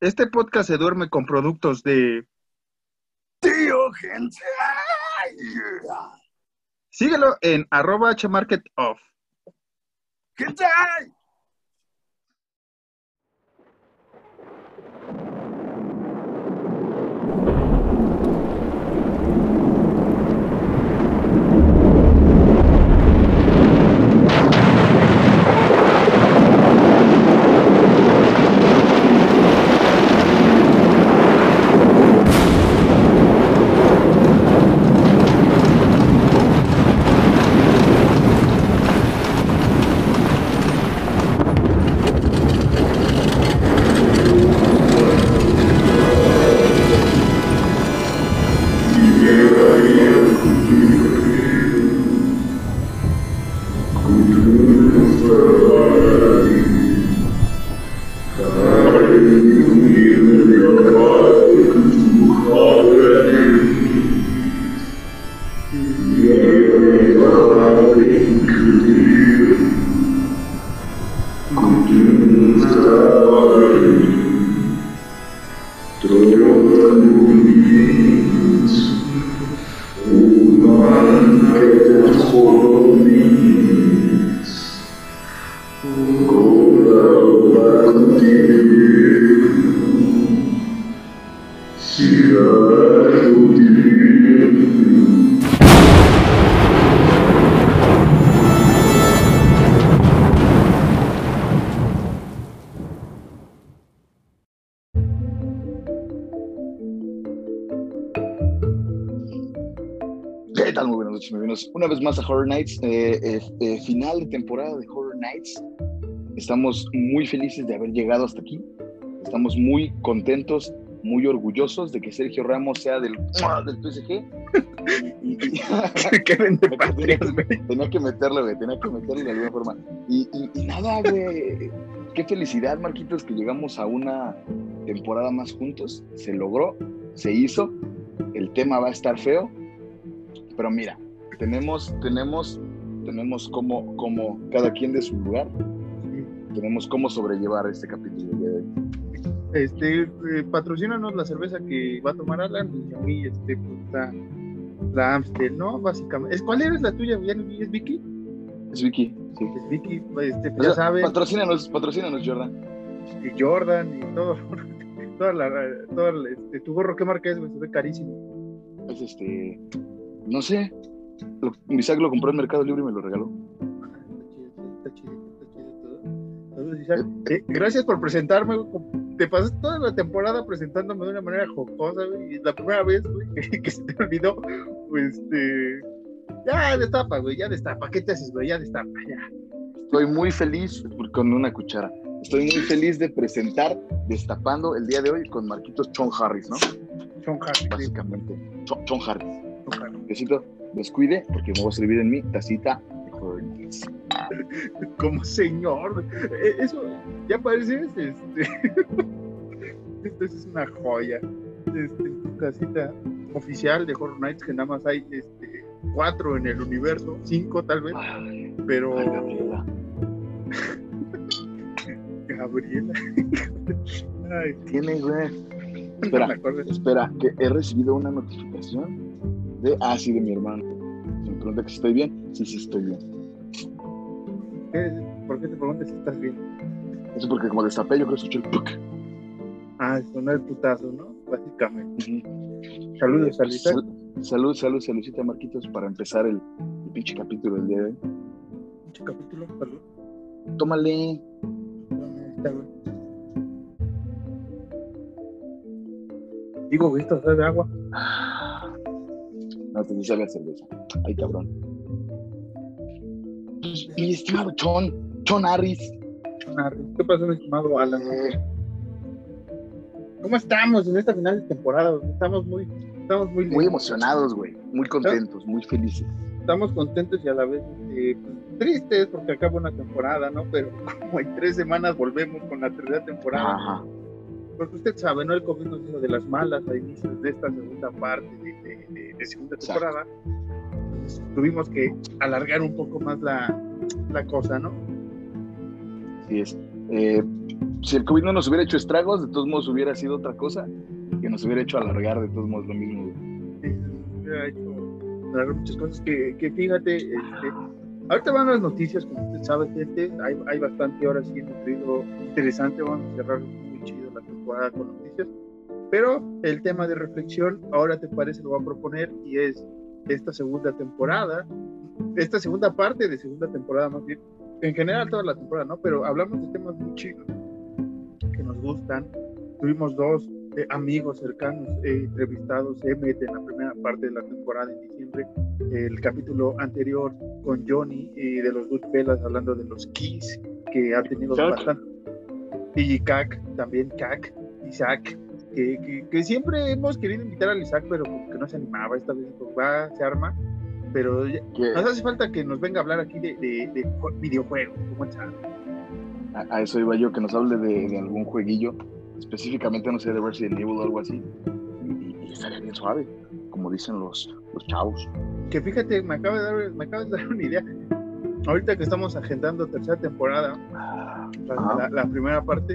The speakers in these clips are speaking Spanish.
Este podcast se duerme con productos de Tío gente. Síguelo en arroba hmarketoff. Más a Horror Nights, eh, eh, eh, final de temporada de Horror Nights. Estamos muy felices de haber llegado hasta aquí. Estamos muy contentos, muy orgullosos de que Sergio Ramos sea del, del PSG. Y- y- que vende tenía, tenía que meterlo, güey, tenía que meterlo de alguna forma. Y, y- y nada, güey. Qué felicidad, Marquitos, que llegamos a una temporada más juntos. Se logró, se hizo. El tema va a estar feo. Pero mira, tenemos, tenemos, tenemos como, como cada quien de su lugar. Tenemos cómo sobrellevar este capítulo. Este, eh, patrocínanos la cerveza que va a tomar Alan y a mí, este, pues, la, la Amstel, ¿no? Básicamente. ¿Es, ¿Cuál eres la tuya? ¿Ya no- ¿Es Vicky? Es Vicky. Sí. Es Vicky, este, O pues, ya sea, saben, Patrocínanos, patrocínanos, Jordan. y Jordan y todo. Toda la, toda la- este, tu gorro, ¿qué marca es, güey? Se ve carísimo. Es este. No sé. Lo, Isaac lo compró en Mercado Libre y me lo regaló. Está chido, está chido, está chido todo. Saludos, Isaac. Eh, gracias por presentarme. Te pasaste toda la temporada presentándome de una manera jocosa. Y la primera vez, güey, que, que se te olvidó, pues, este. Ya destapa, güey, ya destapa. ¿Qué te haces, güey? Ya destapa, ya. Estoy muy feliz con una cuchara. Estoy muy feliz de presentar Destapando el día de hoy con Marquitos Chon Harris, ¿no? Sean Harris, sí, Básicamente. Chon, Chon Harris. Besito, descuide porque me voy a servir en mi tacita de Horror Nights. Como señor. Eh, Eso, ya pareces, este. Esto es una joya. Este, tu casita oficial de Horror Nights, que nada más hay este, cuatro en el universo, cinco tal vez, Ay, pero. ay, Gabriela. Gabriela. Ay, Tiene, güey. no Espera, acuerdo. espera, que he recibido una notificación de, ah, sí, de mi hermano. Me pregunta que si estoy bien. Sí, sí, estoy bien. ¿Qué- ¿Por qué te preguntas si estás bien? Eso porque como destapé, yo creo que escuché el puc. Ah, sonó el putazo, ¿no? Básicamente. Saludos, Alita. Sal- salud, salud, saludcita, Marquitos, para empezar el, el pinche capítulo del día de hoy. Pinche capítulo, salud. Tómale. Está, güey. Digo, esto sabe agua. No, te dice la cerveza. Ay, cabrón. Mi estimado Chon, Chon Harris. ¿Qué pasó, mi estimado Alan? ¿Cómo estamos en esta final de temporada? Estamos muy, estamos muy, muy emocionados, güey. Muy contentos, muy felices. estamos contentos y a la vez eh, tristes porque acaba una temporada, ¿no? Pero como en tres semanas volvemos con la tercera temporada. Ajá. Porque usted sabe, ¿no? El COVID nos hizo de las malas a inicios de esta segunda parte de, de- de- de segunda Exacto. temporada. Entonces tuvimos que alargar un poco más la, la cosa, ¿no? Así es. Eh, si el COVID no nos hubiera hecho estragos, de todos modos hubiera sido otra cosa que nos hubiera hecho alargar de todos modos lo mismo. Sí, hubiera hecho alargar muchas cosas que, que fíjate, este, ahorita van las noticias, como usted sabe, gente, hay, hay bastante ahora sí nutrido interesante, vamos a cerrar temporada con noticias, pero el tema de reflexión, ahora te parece, lo voy a proponer y es esta segunda temporada, esta segunda parte de segunda temporada más bien, en general toda la temporada, ¿no? Pero hablamos de temas muy chidos que nos gustan. Tuvimos dos eh, amigos cercanos eh, entrevistados, Emmet en la primera parte de la temporada en diciembre, el capítulo anterior con Johnny y de los Goodfellas hablando de los Keys que ha tenido bastante. Y Cac, también Cac, Isaac, que, que, que siempre hemos querido invitar al Isaac, pero como que no se animaba, esta vez pues, va, se arma. Pero ya- nos hace falta que nos venga a hablar aquí de, de, de ju- videojuegos, ¿cómo está? a, a eso iba yo, que nos hable de, de algún jueguillo, específicamente, no sé, de Resident Evil o algo así. Y, y estaría bien suave, como dicen los, los chavos. Que fíjate, me acaba de dar, me acabas de dar una idea. Ahorita que estamos agendando tercera temporada, la, la- la primera parte,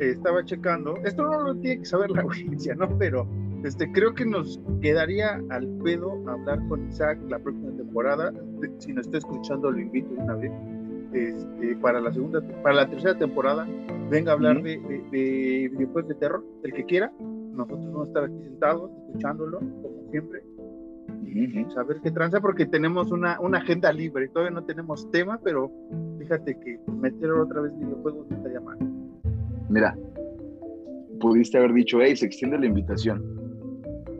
eh, estaba checando. Esto no lo tiene que saber la audiencia, ¿no? Pero este, creo que nos quedaría al pedo hablar con Isaac la próxima temporada. De- Si nos está escuchando, lo invito de una vez. Este, para la segunda, para la tercera temporada, venga a hablar Ujú. de, de- de videojuegos de terror, el que quiera. Nosotros vamos a estar aquí sentados, escuchándolo, como siempre Ujú. saber qué tranza porque tenemos una, una agenda libre. Todavía no tenemos tema, pero fíjate que meter otra vez videojuegos no estaría mal. Mira, pudiste haber dicho, hey, se extiende la invitación,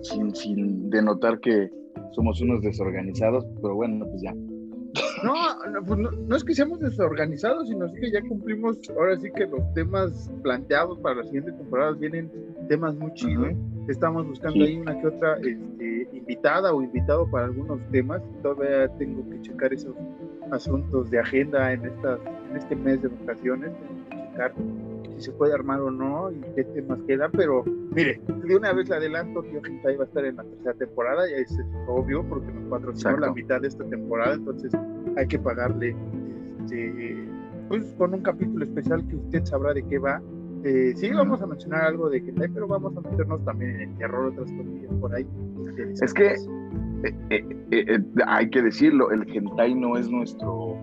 sin, sin denotar que somos unos desorganizados, pero bueno, pues ya. No, no, pues no, no es que seamos desorganizados, sino que ya cumplimos, ahora sí que los temas planteados para las siguientes temporadas vienen temas muy chidos. Estamos buscando ahí una que otra este, invitada o invitado para algunos temas. Todavía tengo que checar esos asuntos de agenda en, estas, en este mes de vacaciones. Tengo que checar si se puede armar o no y qué temas quedan. Pero mire, de una vez le adelanto que Ojita va a estar en la tercera temporada. Ya es obvio porque nos patrocinó la mitad de esta temporada. Entonces hay que pagarle este, pues, con un capítulo especial que usted sabrá de qué va. Eh, sí, vamos a mencionar algo de hentai, pero vamos a meternos también en el terror, otras cosillas por ahí. Es que- Eh, eh, hay que decirlo, el hentai no es nuestro,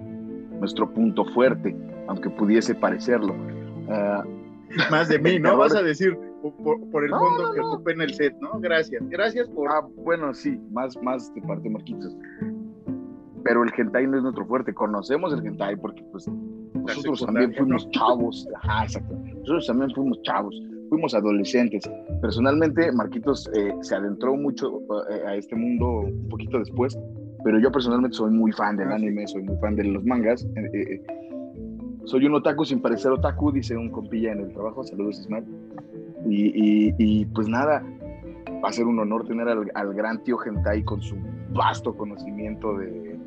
nuestro punto fuerte, aunque pudiese parecerlo. Ah, Más de mí, ¿no? terror- Vas a decir por, el No, fondo no, que no. ocupé en el set, ¿no? Gracias. Gracias por... ah, bueno, sí, más, más de parte de Marquitos. Pero el hentai no es nuestro fuerte. Conocemos el hentai porque pues nosotros también fuimos chavos. Ajá, exacto. Nosotros también fuimos chavos, fuimos adolescentes. Personalmente, Marquitos eh, se adentró mucho eh, a este mundo un poquito después, pero yo personalmente soy muy fan del Ah, anime, soy muy fan de los mangas. eh, eh, eh. soy un otaku sin parecer otaku, dice un compilla en el trabajo. Saludos, Ismael. Y, y- y, pues nada, va a ser un honor tener al, al gran tío Gentai con su vasto conocimiento de,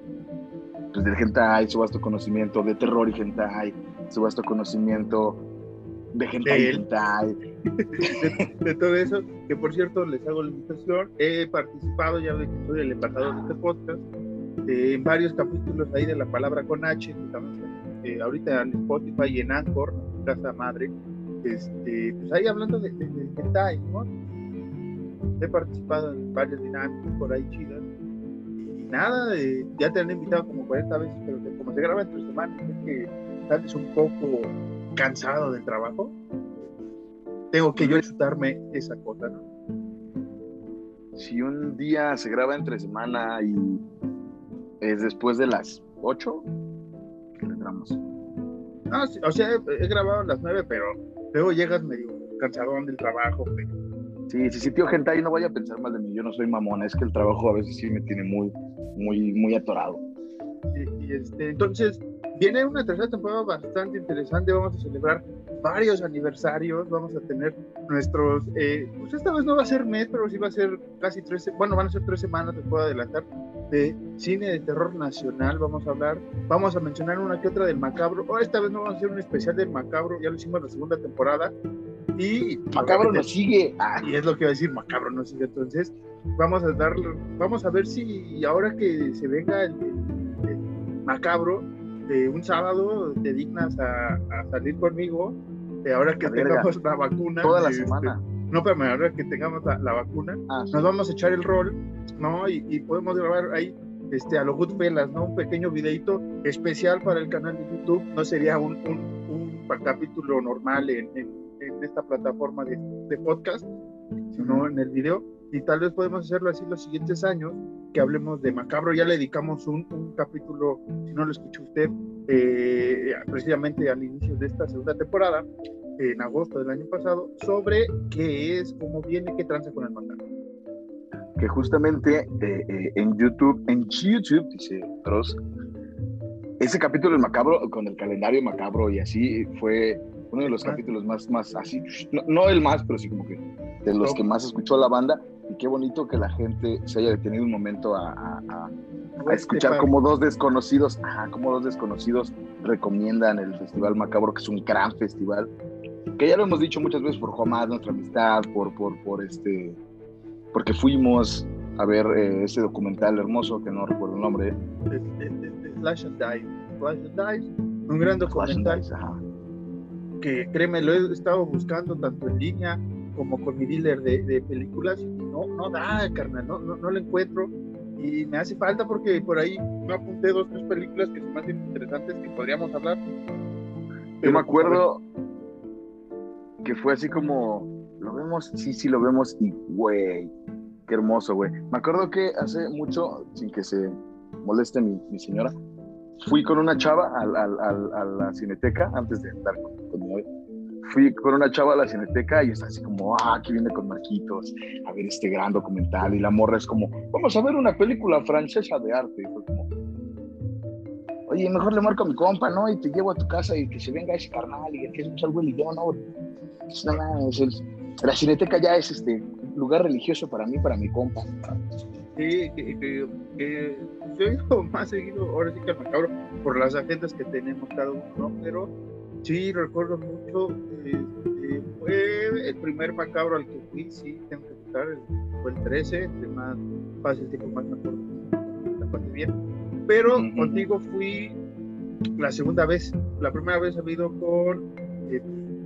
pues, del hentai, su vasto conocimiento de terror y hentai, su vasto conocimiento de hentai De él. de, de todo eso, que por cierto les hago la invitación, he participado, ya ve que soy el embajador de este podcast, eh, en varios capítulos ahí de la palabra con H, que eh, ahorita en Spotify y en Anchor, casa madre, este, pues ahí hablando de, de, de hentai, ¿no? He participado en varias dinámicas por ahí chidas, y nada, eh, ya te han invitado como 40 veces, pero que como se graba entre semanas, es que sales un poco cansado del trabajo, tengo que yo chutarme esa cosa, ¿no? Si un día se graba entre semana y es después de las 8, le entramos. Ah, sí, o sea, he, he grabado a las nueve, pero luego llegas medio cansadón del trabajo. pero- Sí, sí, sí, tío hentai, no vaya a pensar mal de mí, yo no soy mamón, es que el trabajo a veces sí me tiene muy, muy, muy atorado. Y, y, este, entonces, viene una tercera temporada bastante interesante. Vamos a celebrar varios aniversarios. Vamos a tener nuestros. eh, pues esta vez no va a ser mes, pero sí va a ser casi tres. Bueno, van a ser tres semanas, te puedo adelantar. De cine de terror nacional. Vamos a hablar. Vamos a mencionar una que otra del macabro. Oh, esta vez no vamos a hacer un especial del macabro. Ya lo hicimos la segunda temporada. Y. Macabro nos sigue. Ah, y es lo que iba a decir macabro, no sigue. Entonces, vamos a darle, vamos a ver si ahora que se venga el, el- el macabro, un sábado te dignas a, a salir conmigo eh, ahora que tengamos la vacuna. Toda la este, semana. No, pero ahora que tengamos la, la vacuna, Ah, sí. nos vamos a echar el rol, ¿no? Y, y podemos grabar ahí este, a los Goodfellas, ¿no? Un pequeño videito especial para el canal de YouTube. No sería un, un, un pa- capítulo normal en, en- en esta plataforma de, de podcast, sino en el video. Y tal vez podemos hacerlo así los siguientes años, que hablemos de Macabro. Ya le dedicamos un, un capítulo, si no lo escuchó usted, eh, precisamente al inicio de esta segunda temporada, en agosto del año pasado, sobre qué es, cómo viene, qué tranza con el Macabro. que justamente eh, eh, en YouTube, en YouTube, dice Dross, ese capítulo del macabro, con el calendario macabro y así, fue uno de los capítulos más, más así, no, no el más, pero sí como que de los que más escuchó la banda. Y qué bonito que la gente se haya detenido un momento a, a- a- a escuchar como dos desconocidos, ajá, como dos desconocidos recomiendan el Festival Macabro, que es un gran festival, que ya lo hemos dicho muchas veces por Juan nuestra amistad, por, por, por este, porque fuimos a ver eh, ese documental hermoso, que no recuerdo el nombre, Slash and Dive. Slash and Dive, un gran documental ajá. que créeme, lo he estado buscando tanto en línea como con mi dealer de, de películas no, no da, carnal, no, no, no lo encuentro y me hace falta porque por ahí me apunté dos, tres películas que son más interesantes que podríamos hablar. Yo me acuerdo que fue así como, ¿lo vemos? Sí, sí, lo vemos y, güey, qué hermoso, güey. Me acuerdo que hace mucho, sin que se moleste mi, mi señora, fui con una chava al- al- al- a, la cineteca, antes de andar con, con mi novia, fui con una chava a la cineteca y está así como, ah, aquí viene con Marquitos, a ver este gran documental. Y la morra es como, vamos a ver una película francesa de arte. Y fue como, oye, mejor le marco a mi compa, ¿no? Y te llevo a tu casa y que se venga ese carnal y que es algo el idioma, ¿no? Pues, no, es la cineteca ya es este lugar religioso para mí, para mi compa. Sí, que, que- que yo he ido más seguido, ahora sí que al macabro, por las agendas que tenemos cada uno, ¿no? Pero sí, recuerdo mucho, este, fue el primer macabro al que fui, sí, tengo que contar, fue el 13, entre más el tiempo, más me acuerdo, la pasé bien. Pero Ujú. contigo fui la segunda vez, la primera vez había ido con eh,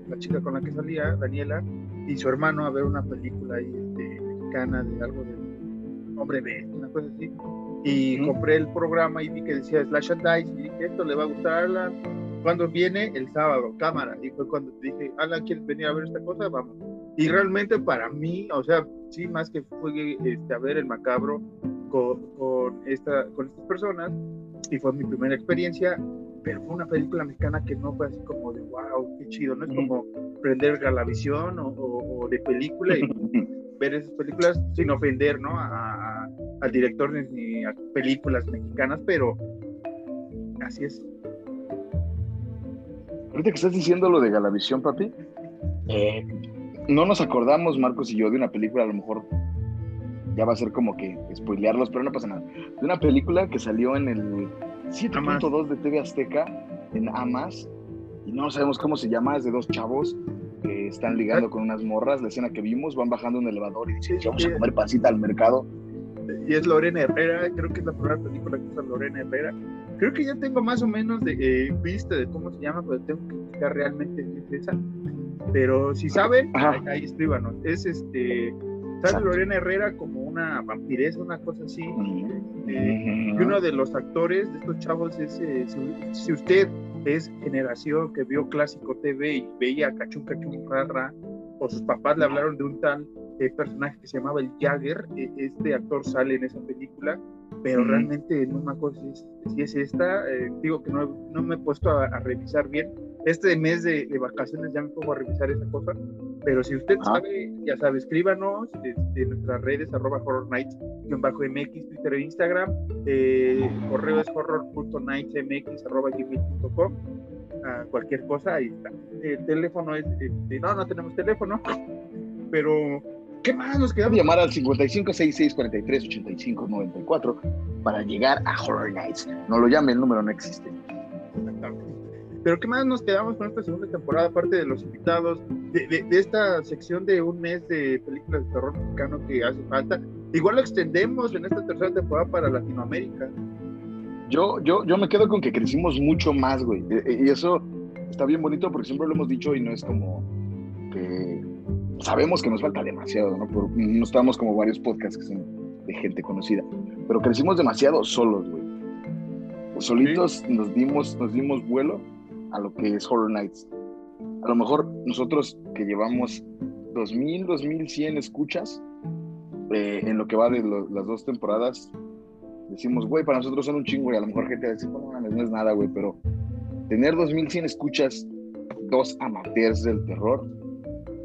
la chica con la que salía, Daniela, y su hermano a ver una película ahí, este, mexicana de algo de hombre bestia, una cosa así. Y Ujú. compré el programa y vi que decía Slash and Dice y dije, esto le va a gustar a Alan. Cuando viene el sábado, cámara. Y fue cuando dije, Alan, ¿quieres venir a ver esta cosa? Vamos. Y realmente para mí, o sea, sí, más que fue este, a ver el macabro con, con, esta, con estas personas, y fue mi primera experiencia, pero fue una película mexicana que no fue así como de wow, qué chido, no es como prender Galavisión o, o, o de película y ver esas películas sin ofender ¿no? a, a- al director ni a películas mexicanas, pero así es. Ahorita que estás diciendo lo de Galavisión, papi, eh, no nos acordamos, Marcos y yo, de una película, a lo mejor ya va a ser como que spoilearlos, pero no pasa nada. De una película que salió en el 7.2 de TV Azteca, en Amas, y no sabemos cómo se llama, es de dos chavos que están ligando con unas morras. La escena que vimos, van bajando un elevador y dicen, vamos a comer pancita al mercado. Y es Lorena Herrera, creo que es la primera película que usa Lorena Herrera. Creo que ya tengo más o menos de eh, vista de cómo se llama, pero tengo que buscar realmente esa. Pero si saben, ahí, ahí escríbanos. Es este, sale. Lorena Herrera como una vampiresa, una cosa así. Eh, y uno de los actores de estos chavos es, eh, si, si usted es generación que vio Clásico TV y veía Cachún Cachún Rara, o sus papás le hablaron de un tal eh, personaje que se llamaba el Jagger, eh, este actor sale en esa película, pero Ujú. realmente no me acuerdo si es, si es esta, eh, digo que no, no me he puesto a, a revisar bien. Este mes de, de vacaciones ya me pongo a revisar esa cosa, pero si usted Ah. sabe, ya sabe, escríbanos este, en nuestras redes, arroba horror nights, bajo MX, Twitter e Instagram, eh, correo es horror.nightsmx.com a cualquier cosa, ahí está. El teléfono es, este, no, no tenemos teléfono, pero ¿qué más nos quedamos? llamar al 5566438594 para llegar a Horror Nights. No lo llame, el número no existe. Exactamente. Pero ¿qué más nos quedamos con esta segunda temporada, aparte de los invitados, de, de- de esta sección de un mes de películas de terror mexicano que hace falta? Igual lo extendemos en esta tercera temporada para Latinoamérica. Yo, yo, yo me quedo con que crecimos mucho más, güey. E- e- Y eso está bien bonito porque siempre lo hemos dicho y no es como que sabemos que nos falta demasiado, ¿no? Por- no estamos como varios podcasts que son de gente conocida, pero crecimos demasiado solos, güey. Solitos nos dimos, nos dimos vuelo a lo que es Horror Nights. A lo mejor nosotros que llevamos 2000, 2100 escuchas eh, en lo que va de lo- las dos temporadas, decimos, güey, para nosotros son un chingo y a lo mejor gente va a decir, no mames, no es nada, güey, pero tener 2100 escuchas, dos amateurs del terror,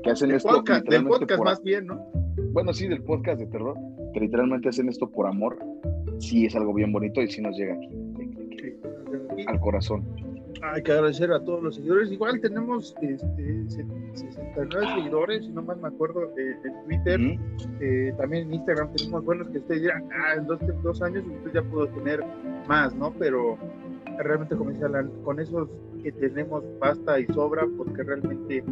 que hacen esto podcast, del podcast por- más bien, ¿no? bueno, sí, del podcast de terror, que literalmente hacen esto por amor, sí es algo bien bonito y sí nos llega aquí, al corazón. hay que agradecer a todos los seguidores. Igual tenemos este, se- 69 seguidores, si no más me acuerdo, eh, en Twitter. Eh, también en Instagram tenemos buenos que ustedes dirán, ah, en dos, dos años usted ya pudo tener más, ¿no? Pero realmente, como decía con esos que tenemos basta y sobra porque realmente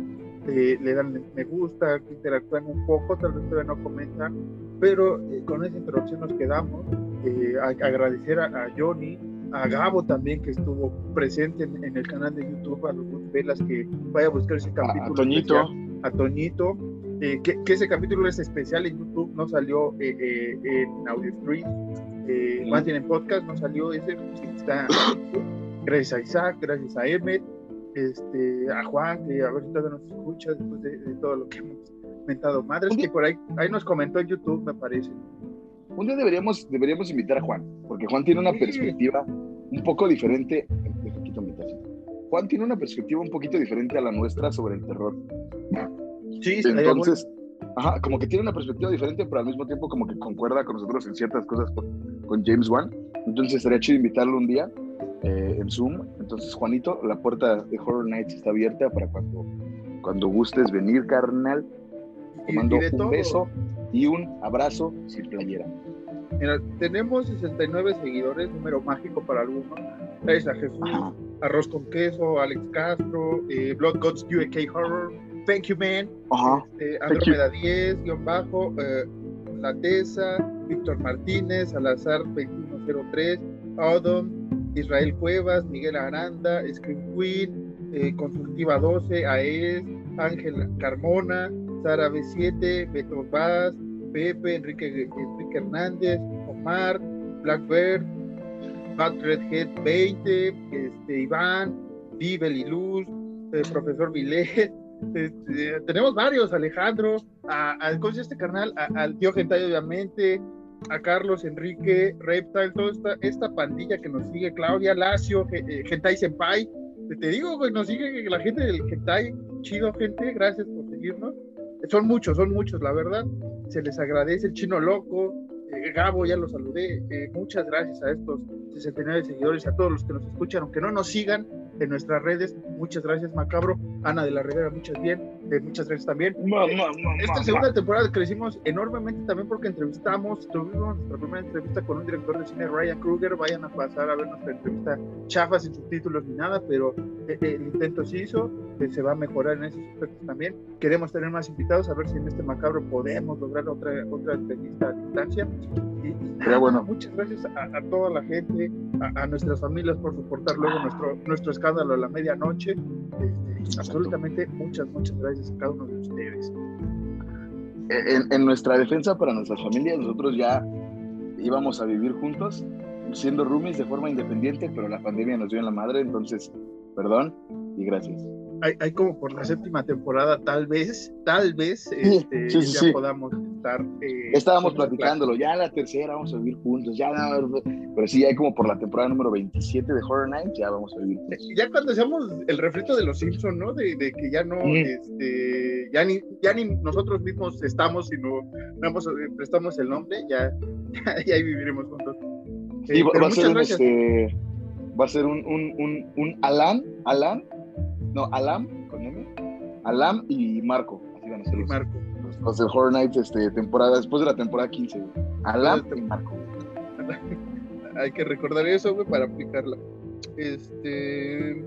eh, le dan me gusta, interactúan un poco, tal vez todavía no comentan, pero eh, con esa introducción nos quedamos. Eh, a- agradecer a, a Johnny, a Gabo también que estuvo presente en, en el canal de YouTube, a los Velas que vaya a buscar ese A, capítulo. a Toñito, especial a Toñito, eh, que, que ese capítulo es especial en YouTube, no salió eh, eh, en Audio eh, Ujú. más bien en podcast, no salió ese, sí está. Gracias a Isaac, gracias a Emmet, este, a Juan, que a ver si todavía nos escucha después de, de todo lo que hemos mentado madres, que por ahí, ahí nos comentó en YouTube, me parece. un día deberíamos, deberíamos invitar a Juan, porque Juan tiene una Sí. perspectiva un poco diferente. Deja, quito mi tacita. Juan tiene una perspectiva un poquito diferente a la nuestra sobre el terror. Sí, Entonces, ajá, como que tiene una perspectiva diferente, pero al mismo tiempo como que concuerda con nosotros en ciertas cosas con, con James Wan. Entonces estaría chido invitarlo un día eh, en Zoom. Entonces, Juanito, la puerta de Horror Nights está abierta para cuando, cuando gustes venir, carnal. Te mando un todo. beso y un abrazo sin playera. Mira, tenemos 69 seguidores, número mágico para algunos. Gracias a Jesús, Ajá. Arroz con Queso, Alex Castro, eh, Blood Gods UK Horror, Thank You Man, Ajá. este, Thank Andrómeda 10, guion bajo, eh, La Tesa, Víctor Martínez, Salazar 2103, Odom, Israel Cuevas, Miguel Aranda, Scream Queen, eh, Consultiva 12, AES, Ángel Carmona, Sara B7, Beto Vaz, Pepe, Enrique, Hernández, Omar, Blackbird, Bad Redhead 20, este, Iván, Vivel y Luz, eh, Profesor Milet, este, tenemos varios, Alejandro, a, a- ¿cómo se llama este carnal? A- al tío Gentay, obviamente, a Carlos, Enrique, Reptile, toda esta, esta pandilla que nos sigue, Claudia, Lacio, eh, Gentai Senpai, te digo, güey, nos sigue la gente del Gentai, chido gente, gracias por seguirnos. Son muchos, son muchos, la verdad, se les agradece, el chino loco, eh, Gabo, ya lo saludé, eh, muchas gracias a estos 69 seguidores, a todos los que nos escuchan, aunque no nos sigan en nuestras redes, muchas gracias Macabro, Ana de la Rivera, muchas bien, eh, muchas gracias también. Esta segunda temporada crecimos enormemente también porque entrevistamos, tuvimos nuestra primera entrevista con un director de cine, Ryan Kruger, vayan a pasar a ver nuestra entrevista chafa sin subtítulos ni nada, pero eh, eh, el intento se hizo, eh, se va a mejorar en esos aspectos también. Queremos tener más invitados, a ver si en este macabro podemos lograr otra, otra entrevista a distancia. Y, y nada, bueno. muchas gracias a, a toda la gente, a, a nuestras familias por soportar luego nuestro, nuestro escándalo a la medianoche. Este, absolutamente muchas, muchas gracias a cada uno de ustedes. En, en nuestra defensa para nuestras familias, nosotros ya íbamos a vivir juntos, siendo roomies de forma independiente, pero la pandemia nos dio en la madre, entonces, perdón y gracias. Hay, hay como por la séptima temporada, tal vez, tal vez, este, sí, sí, ya sí. podamos estar. eh, Estábamos platicándolo, ya la tercera vamos a vivir juntos, ya, pero sí, hay como por la temporada número 27 de Horror Nights, ya vamos a vivir juntos. claro. Ya cuando seamos el refrito de los Simpsons, ¿no? De, de que ya no, Mm. este, ya ni, ya ni nosotros mismos estamos, sino nada más, eh, prestamos el nombre, ya, ya, ya ahí viviremos juntos. Sí, Eh, va, a ser un, este, va a ser un, un, un, un Alan, Alan, no, Alam, con M, Alam y Marco, así van a ser los, Marco. los, los de Horror Nights, este, temporada, después de la temporada 15, güey. Alam y Marco. Hay que recordar eso, güey, para aplicarla. Este.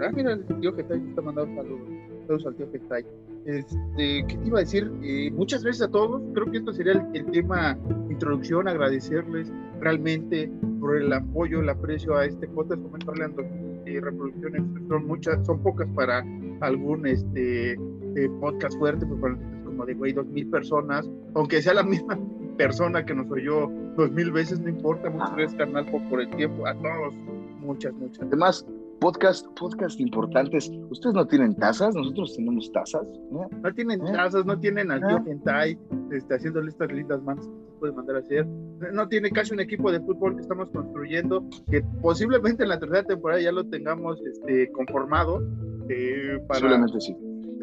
Ah, mira, el tío Getay está mandando saludos. Saludos al tío Getay. Este, ¿qué te iba a decir? Eh, muchas gracias a todos. Creo que esto sería el, el tema introducción. Agradecerles realmente por el apoyo, el aprecio a este podcast. Como está hablando eh, reproducciones, son muchas, son pocas para algún este eh, podcast fuerte, pues para nosotros es como de güey, dos mil personas, aunque sea la misma persona que nos oyó dos mil veces, no importa, muchas Ah. gracias carnal por, por el tiempo, a todos, muchas, muchas. Además, podcast, podcast importantes. Ustedes no tienen tazas, nosotros tenemos tazas. ¿no? No tienen ¿Eh? tazas, no tienen al ¿Eh? tío Hentai este, haciéndole estas lindas manos que se pueden mandar a hacer. No tiene casi un equipo de fútbol que estamos construyendo, que posiblemente en la tercera temporada ya lo tengamos este, conformado. eh, para, Posiblemente sí.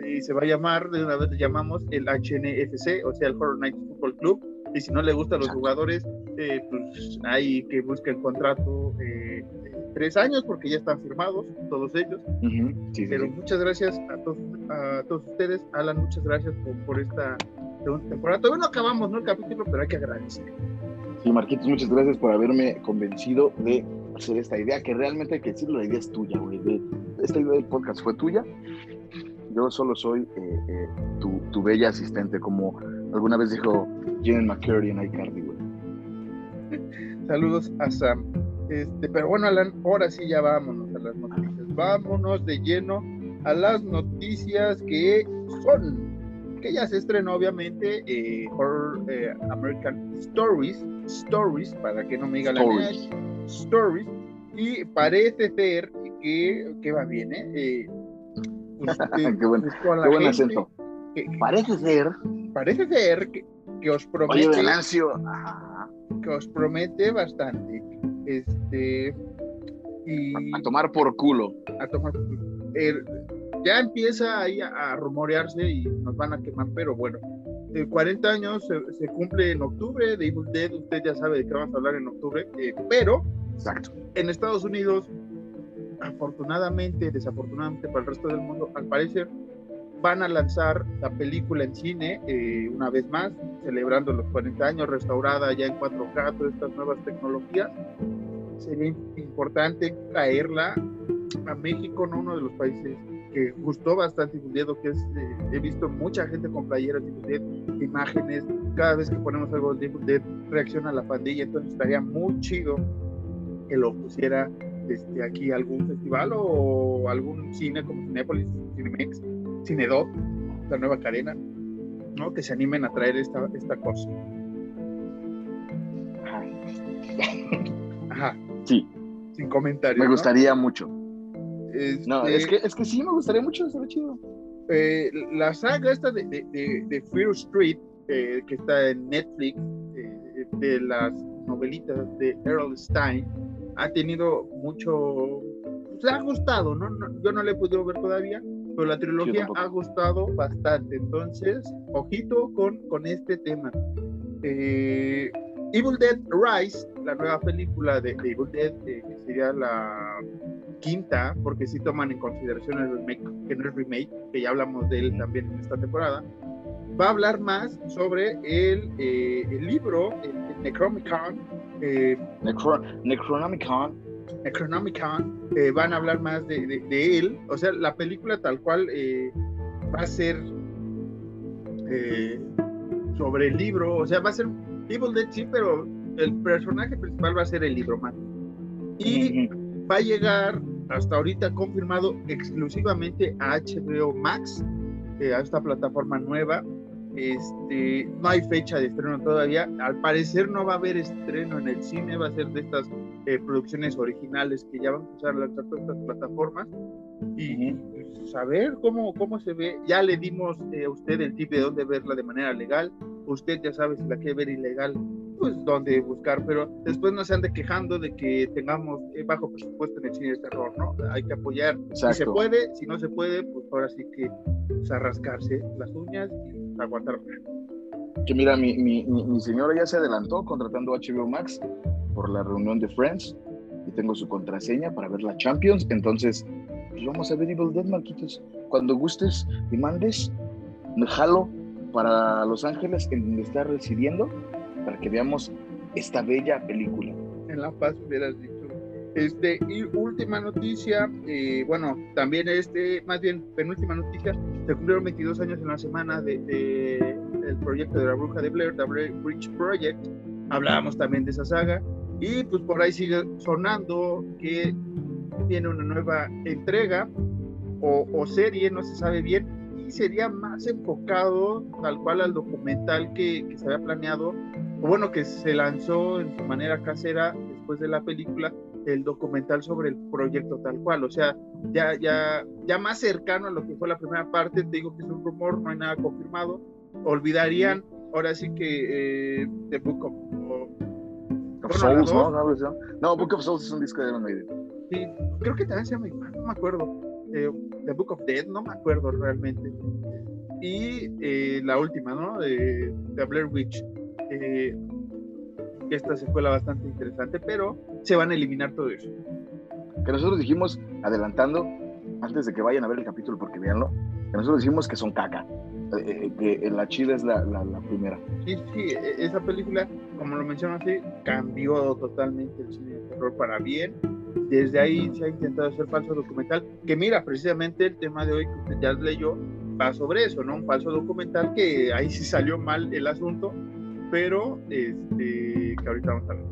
y se va a llamar, de una vez le llamamos el HNFC, o sea, el Horror Night Football Club. Y si no le gustan los Exacto. jugadores, eh, pues hay que busquen contrato eh, tres años porque ya están firmados todos ellos. Sí, Pero sí. muchas gracias a todos, a todos ustedes. Alan, muchas gracias por, por esta segunda temporada. Todavía no acabamos ¿no? el capítulo, pero hay que agradecer. Sí, Marquitos, muchas gracias por haberme convencido de hacer esta idea, que realmente hay que decirlo, la idea es tuya, güey. de- Esta idea del podcast fue tuya. Yo solo soy eh, eh, tu, tu bella asistente, como alguna vez dijo Jane McCurdy en iCarly, güey. Saludos a Sam. Este, pero bueno, Alan, ahora sí ya vámonos a las noticias. Vámonos de lleno a las noticias que son que ya se estrenó obviamente eh, Horror eh, American Stories, Stories, para que no me diga la Stories. neta, Stories, y parece ser que, que va bien, ¿eh? Eh, eh, Qué buen- pues, la Qué buen acento. que Parece ser. Parece ser que, que os Oye, promete Venancio. Ajá. que os promete bastante. Este y A tomar por culo. a tomar el- ya empieza ahí a, a rumorearse y nos van a quemar, pero bueno, eh, 40 años se, se cumple en octubre de Evil Dead, usted ya sabe de qué vamos a hablar en octubre, eh, pero Exacto. en Estados Unidos, afortunadamente, desafortunadamente para el resto del mundo, al parecer van a lanzar la película en cine eh, una vez más, celebrando los 40 años, restaurada ya en 4K, todas estas nuevas tecnologías. Sería importante traerla a México, ¿no? uno de los países que gustó bastante Evil Dead, o que es, eh, he visto mucha gente con playeras Dead, imágenes, cada vez que ponemos algo de Dead reacciona la pandilla, entonces estaría muy chido que lo pusiera este, aquí algún festival o algún cine como Cinépolis, Cinemex, Cinedot, la nueva cadena, ¿no? que se animen a traer esta, esta cosa. Ajá. Sí, sin comentarios. me ¿no? gustaría mucho. No, Este, es que, es que sí, me gustaría mucho, estaría chido. eh, la saga esta de, de, de- de Fear Street, eh, que está en Netflix, eh, de las novelitas de Errol Stein, ha tenido mucho, pues, ha gustado, ¿no? No- Yo no le he podido ver todavía, pero la trilogía ha gustado bastante. Entonces, ojito con, con este tema. Eh, Evil Dead Rise, la nueva película de, Evil Dead, eh, que sería la quinta, porque sí toman en consideración el remake, que no es remake, que ya hablamos de él también en esta temporada, va a hablar más sobre el, eh, el libro, el, el Necronomicon, eh, Necro- Necronomicon. Necronomicon, eh, van a hablar más de, de- de él, o sea, la película tal cual eh, va a ser eh, sobre el libro, o sea, va a ser Evil Dead, sí, pero el personaje principal va a ser el libro más. Y va a llegar hasta ahorita confirmado exclusivamente a HBO Max, a esta plataforma nueva. Este, no hay fecha de estreno todavía. Al parecer no va a haber estreno en el cine, va a ser de estas eh, producciones originales que ya van a empezar a lanzar todas estas plataformas. Y pues, a ver cómo, cómo se ve. Ya le dimos eh, a usted el tip de dónde verla de manera legal. Usted ya sabe si la quiere ver ilegal, pues dónde buscar. Pero después no se ande quejando de que tengamos eh, bajo presupuesto en el cine de terror, ¿no? Hay que apoyar si se Exacto. puede, si no se puede, pues ahora sí que pues, a rascarse las uñas y aguantar. Que mira, mi, mi, mi, mi señora ya se adelantó contratando HBO Max por la reunión de Friends y tengo su contraseña para ver la Champions. Entonces, pues vamos a ver Evil Dead, Marquitos. Cuando gustes y mandes, me jalo para Los Ángeles, en donde está residiendo, para que veamos esta bella película. En La Paz hubieras dicho. Este, y última noticia, eh, bueno, también este, más bien penúltima noticia, se cumplieron 22 años en la semana de, de- del proyecto de la bruja de Blair, The Witch Project. Hablábamos también de esa saga. Y pues por ahí sigue sonando que tiene una nueva entrega o, o serie, no se sabe bien, y sería más enfocado tal cual al documental que, que se había planeado, o bueno, que se lanzó en su manera casera después de la película, el documental sobre el proyecto tal cual, o sea, ya, ya, ya más cercano a lo que fue la primera parte, te digo que es un rumor, no hay nada confirmado, olvidarían ahora sí que eh, The Book of, Of Bueno, Souls, ¿no? ¿No? No, Book of Souls es un disco de Iron Maiden. sí, creo que también se llama igual, no me acuerdo, eh, The Book of Death, no me acuerdo realmente, y eh, la última, ¿no? De, de Blair Witch, eh, esta secuela bastante interesante, pero se van a eliminar todo eso. Que nosotros dijimos, adelantando, antes de que vayan a ver el capítulo, porque véanlo, que nosotros dijimos que son caca. Eh, eh, que la chida es la, la, la primera. Sí, sí, e- esa película, como lo mencionaste, cambió totalmente el cine de terror para bien. Desde ahí se ha intentado hacer falso documental, que mira, precisamente el tema de hoy que usted ya leyó va sobre eso, ¿no? Un falso documental que ahí sí salió mal el asunto, pero este, que ahorita vamos a ver.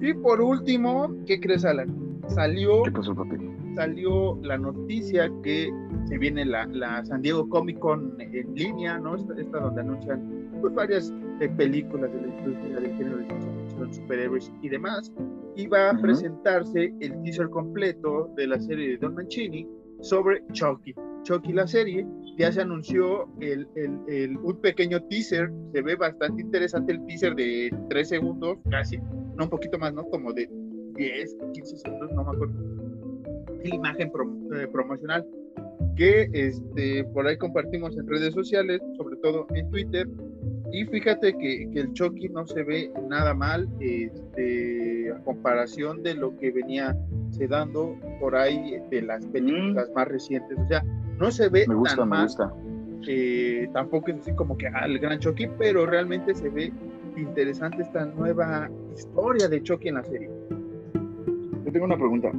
Y por último, ¿qué crees, Alan? Salió ¿Qué pasó, papi? salió la noticia que se viene la, la San Diego Comic Con en línea, ¿no? Esta, esta donde anuncian pues, varias eh, películas de la industria del género de ciencia ficción, superhéroes y demás. Y va a Ujú. presentarse el teaser completo de la serie de Don Mancini sobre Chucky. Chucky, la serie, ya se anunció el, el- el- un pequeño teaser, se ve bastante interesante el teaser de 3 segundos, casi, no un poquito más, ¿no? Como de 10, 15 segundos, no me acuerdo la imagen prom- eh, promocional que este, por ahí compartimos en redes sociales, sobre todo en Twitter. Y fíjate que, que el Chucky no se ve nada mal este, a comparación de lo que venía se dando por ahí de las películas más recientes. O sea, no se ve Me gusta, tan me mal. gusta. eh, tampoco es así como que ah, el gran Chucky, pero realmente se ve interesante esta nueva historia de Chucky en la serie. Yo tengo una pregunta.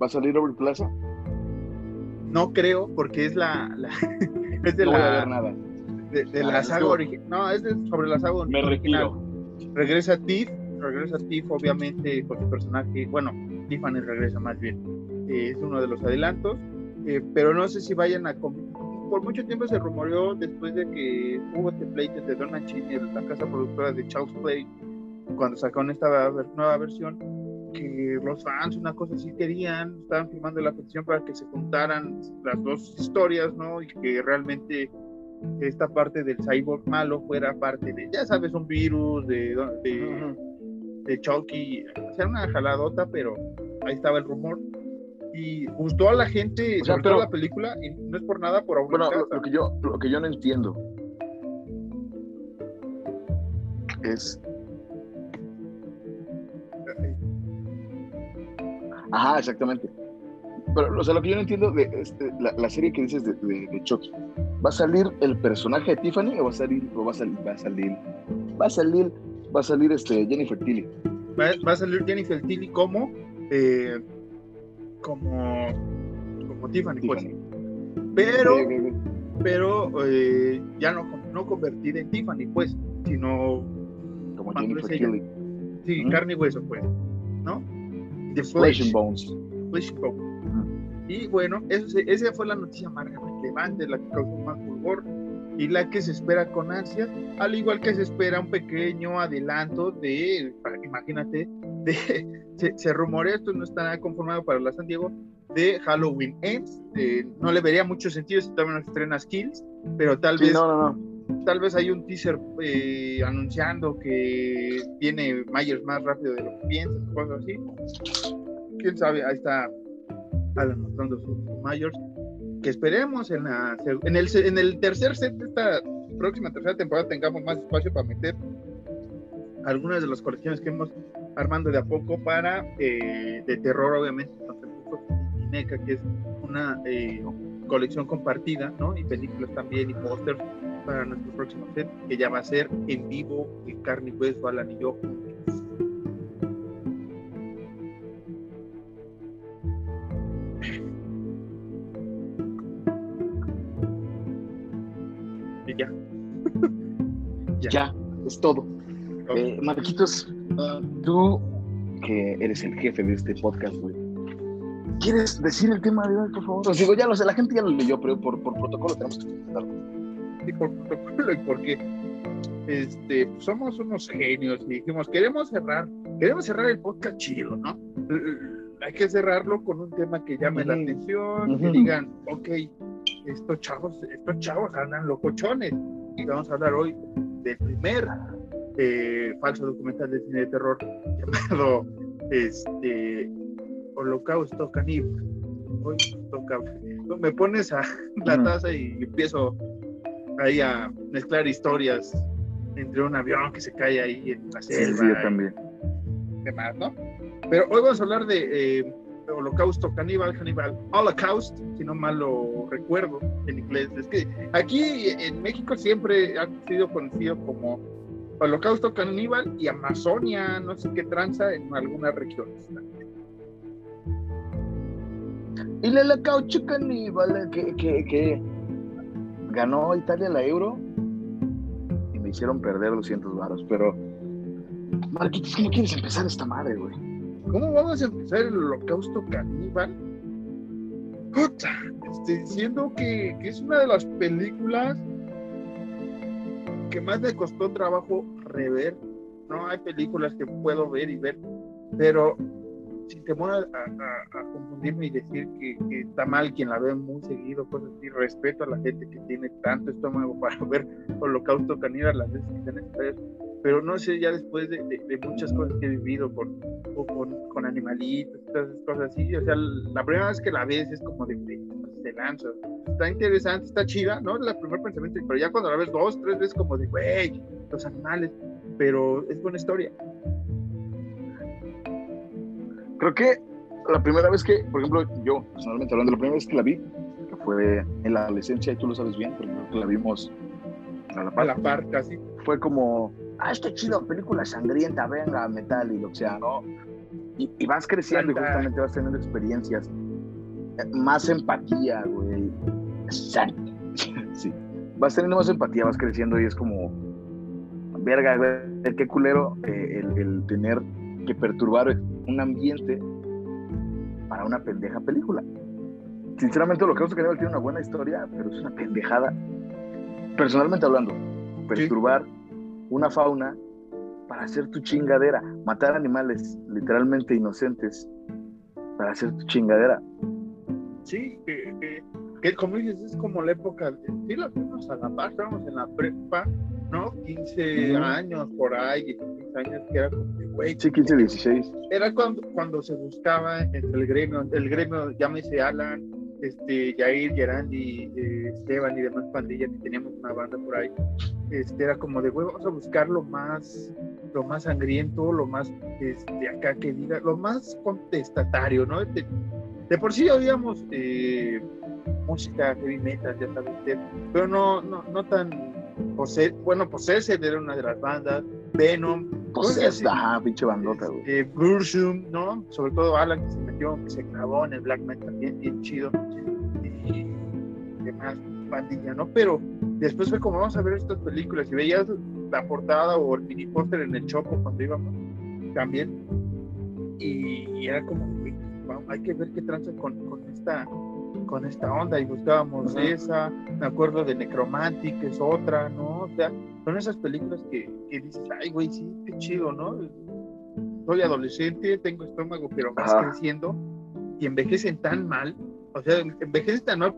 ¿Va a salir Over Plaza? No creo, porque es la, la- es de no voy a la, ver nada. de, de Ah, la saga original. No, es de- sobre la saga Me original. retiro. Regresa Tiff, regresa Tiff, obviamente, con su personaje. Bueno, Tiffany regresa más bien. Eh, es uno de los adelantos. eh, pero no sé si vayan a. Por mucho tiempo se rumoreó después de que hubo templates de Don Mancini, la casa productora de Child's Play, cuando sacaron esta nueva versión, que los fans, una cosa así querían, estaban firmando la petición para que se juntaran las dos historias, ¿no? Y que realmente esta parte del cyborg malo fuera parte de, ya sabes, un virus, de, de, de Chucky, hacer una jaladota, pero ahí estaba el rumor. Y gustó a la gente, O sea, pero- la película, y no es por nada, por Bueno, lo, lo que yo, lo que yo no entiendo es. Ajá, exactamente. Pero, o sea, lo que yo no entiendo de este, la, la serie que dices de, de, de Chucky, ¿va a salir el personaje de Tiffany o va a salir, o va a salir, va a salir, va a salir, va a salir este Jennifer Tilly? va, va a salir Jennifer Tilly como, eh, como, como Tiffany, pues. Pero, pero eh, ya no, no convertida en Tiffany, pues, sino Como Jennifer. Tilly. Sí, carne y hueso, pues, ¿no? The Flesh Flesh, and Bones. Flesh and Bone. Y bueno, eso esa fue la noticia más relevante, la que causó más fulgor y la que se espera con ansias, al igual que se espera un pequeño adelanto de, imagínate, de, se, se rumorea, esto no está conformado para la San Diego, de Halloween Ends. Eh, no le vería mucho sentido si todavía no se estrena Skills, pero tal Sí, vez no, no, no. Tal vez hay un teaser eh, anunciando que viene Myers más rápido de lo que piensas, cosas así. Quién sabe, ahí está Alan mostrando su, su Myers. Que esperemos en, la, en, el, en el tercer set de esta próxima tercera temporada tengamos más espacio para meter algunas de las colecciones que hemos armando de a poco para eh, de terror, obviamente, NECA, que es una eh, colección compartida, ¿no? Y películas también y pósters para nuestro próximo set, que ya va a ser en vivo, en carne y hueso, Alan y yo. juntos. Y ya. Ya. Ya, es todo. Ok. Eh, Marquitos, tú que eres el jefe de este podcast, güey. ¿Quieres decir el tema de hoy, por favor? Os digo, ya lo sé, la gente ya lo leyó, pero por, por protocolo tenemos que presentarlo. Sí, por protocolo y porque este, pues, somos unos genios y dijimos, queremos cerrar, queremos cerrar el podcast chido, ¿no? Hay que cerrarlo con un tema que llame la Ujú. atención, que Ujú. digan, ok, estos chavos, estos chavos andan locochones. Y vamos a hablar hoy del primer eh, falso documental de cine de terror llamado este, Holocausto Caníbal. Hoy toca. Me pones a la taza y empiezo ahí a mezclar historias entre un avión que se cae ahí en la Sí, selva sí, yo y también. demás, ¿no? Pero hoy vamos a hablar de eh, Holocausto Caníbal, Caníbal, Holocaust, si no mal lo recuerdo en inglés. Es que aquí en México siempre ha sido conocido como Holocausto Caníbal y Amazonia, no sé qué tranza en algunas regiones. Y el holocausto caníbal que, que, que ganó Italia la Euro y me hicieron perder 200 varos, pero Marquitos, ¿cómo quieres empezar esta madre, güey? ¿Cómo vamos a empezar el Holocausto Caníbal? Puta, este, diciendo que, que es una de las películas que más me costó trabajo rever. No hay películas que puedo ver y ver, pero sin temor a, a- a- confundirme y decir que, que está mal quien la ve muy seguido, cosas así, respeto a la gente que tiene tanto estómago para ver Holocausto Caníbal las veces que sea necesario, pero no sé, ya después de, de- de muchas cosas que he vivido con, con, con animalitos, todas esas cosas así, o sea, la primera vez que la ves es como de, de, de lanza, está interesante, está chida, ¿no? La primer pensamiento, pero ya cuando la ves dos, tres veces como de, güey, los animales, pero es buena historia. Creo que la primera vez que, por ejemplo, yo personalmente hablando, la primera vez que la vi, que fue en la adolescencia, y tú lo sabes bien, porque la vimos a la A par, la par casi. fue como, ah, está chido, película sangrienta, venga, metal y lo que sea, ¿no? Y, y vas creciendo y justamente vas teniendo experiencias, eh, más empatía, güey. Exacto. Sí. Vas teniendo más empatía, vas creciendo y es como, verga, güey, qué culero eh, el, el tener que perturbar un ambiente para una pendeja película. Sinceramente, lo que que tiene una buena historia, pero es una pendejada. Personalmente hablando, perturbar una fauna para hacer tu chingadera, matar animales literalmente inocentes para hacer tu chingadera. Sí, que, que, que como dices, es como la época, de, sí, la fuimos a la estábamos en la prepa, ¿no? 15 Ujú. años por ahí, 16 años, que era como, de, güey, Sí, 15, 16. era cuando, cuando se buscaba entre el gremio, el gremio, llámese Alan, este, Jair, Gerandi, eh, Esteban y demás pandillas, que teníamos una banda por ahí, este, era como de, güey, vamos a buscar lo más, lo más sangriento, lo más, este, acá que diga, lo más contestatario, ¿no? De, de por sí oíamos eh, música heavy metal, ya sabes, pero no, no, no tan, Possessed, bueno, Possessed era una de las bandas, Venom, así. ajá, pinche bandota, güey. este, Burzum, ¿no? Sobre todo Alan que se metió, que se clavó en el black metal bien, bien chido. Y demás, pandilla, ¿no? Pero después fue como vamos a ver estas películas y veías la portada o el mini póster en el Chopo cuando íbamos también. Y era como, "Güey, vamos, hay que ver qué tranza con, con esta con esta onda y buscábamos esa, me acuerdo de Necromantic, que es otra, ¿no? O sea, son esas películas que, que dices, ay, güey, sí, qué chido, ¿no? Soy adolescente, tengo estómago, pero vas Ajá. creciendo y envejecen tan mal, o sea, envejecen tan mal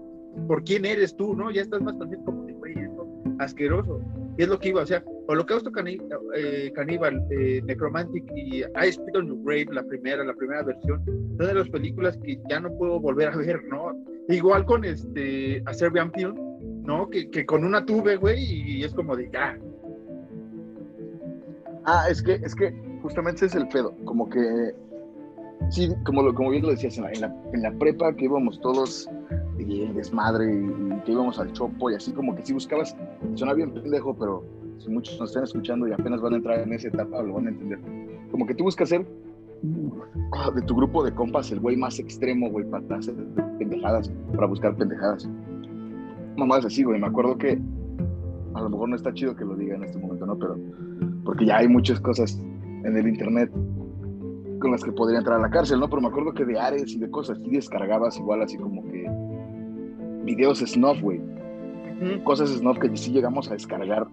por quién eres tú, ¿no? Ya estás más consciente como de, güey, esto asqueroso. Y es lo que iba, o sea, Holocausto Caní- eh, Caníbal, eh, Necromantic y I Spit on Your Grave, la primera, la primera versión, son de las películas que ya no puedo volver a ver, ¿no? Igual con este, A Serbian Film, ¿no? Que, que con una tuve, güey, y es como de, ya, Ah, es que, es que justamente ese es el pedo, como que, sí, como, lo- como bien lo decías, en la, en la, prepa que íbamos todos y el desmadre y, que íbamos al chopo y así como que sí buscabas, suena bien pendejo, pero si muchos nos están escuchando y apenas van a entrar en esa etapa, lo van a entender. Como que tú buscas ser de tu grupo de compas el güey más extremo, güey, para hacer pendejadas, para buscar pendejadas. Mamás así, güey, me acuerdo que a lo mejor no está chido que lo diga en este momento, ¿no? Pero porque ya hay muchas cosas en el internet con las que podría entrar a la cárcel, ¿no? Pero me acuerdo que de Ares y de cosas así descargabas igual así como que videos snuff, güey. Cosas snuff que sí llegamos a descargar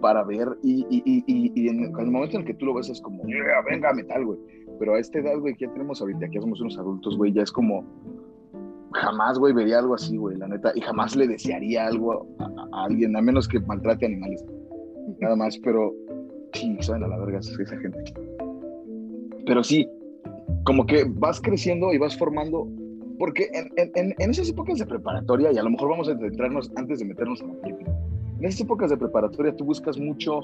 para ver y, y, y, y, en el momento en el que tú lo ves es como, "Yeah, venga, metal, güey. Pero a esta edad, güey, que ya tenemos ahorita, que ya somos unos adultos, güey, ya es como, jamás, güey, vería algo así, güey, la neta, y jamás le desearía algo a, a- alguien, a menos que maltrate animales. Nada más, pero sí, saben a la verga esa gente. Pero sí, como que vas creciendo y vas formando, porque en, en- en- en esas épocas de preparatoria, y a lo mejor vamos a centrarnos antes de meternos a la película, en esas épocas de preparatoria tú buscas mucho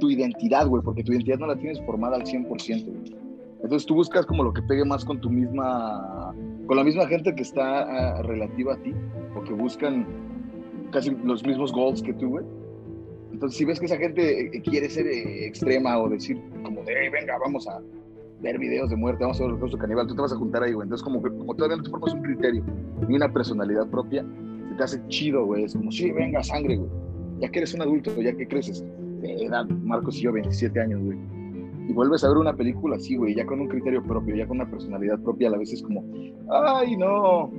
tu identidad, güey, porque tu identidad no la tienes formada al 100%, güey. Entonces tú buscas como lo que pegue más con tu misma, con la misma gente que está ah, relativa a ti, o que buscan casi los mismos goals que tú, güey. Entonces si ves que esa gente eh, quiere ser eh, extrema o decir como de, "Hey, venga, vamos a ver videos de muerte, vamos a ver el holocausto caníbal, tú te vas a juntar ahí, güey. Entonces como, como todavía no te formas un criterio ni una personalidad propia, se te hace chido, güey. Es como, sí, venga, sangre, güey. Ya que eres un adulto, ya que creces, de edad, Marcos y yo, 27 años, güey. Y vuelves a ver una película así, güey, ya con un criterio propio, ya con una personalidad propia, a la vez es como, ay, no,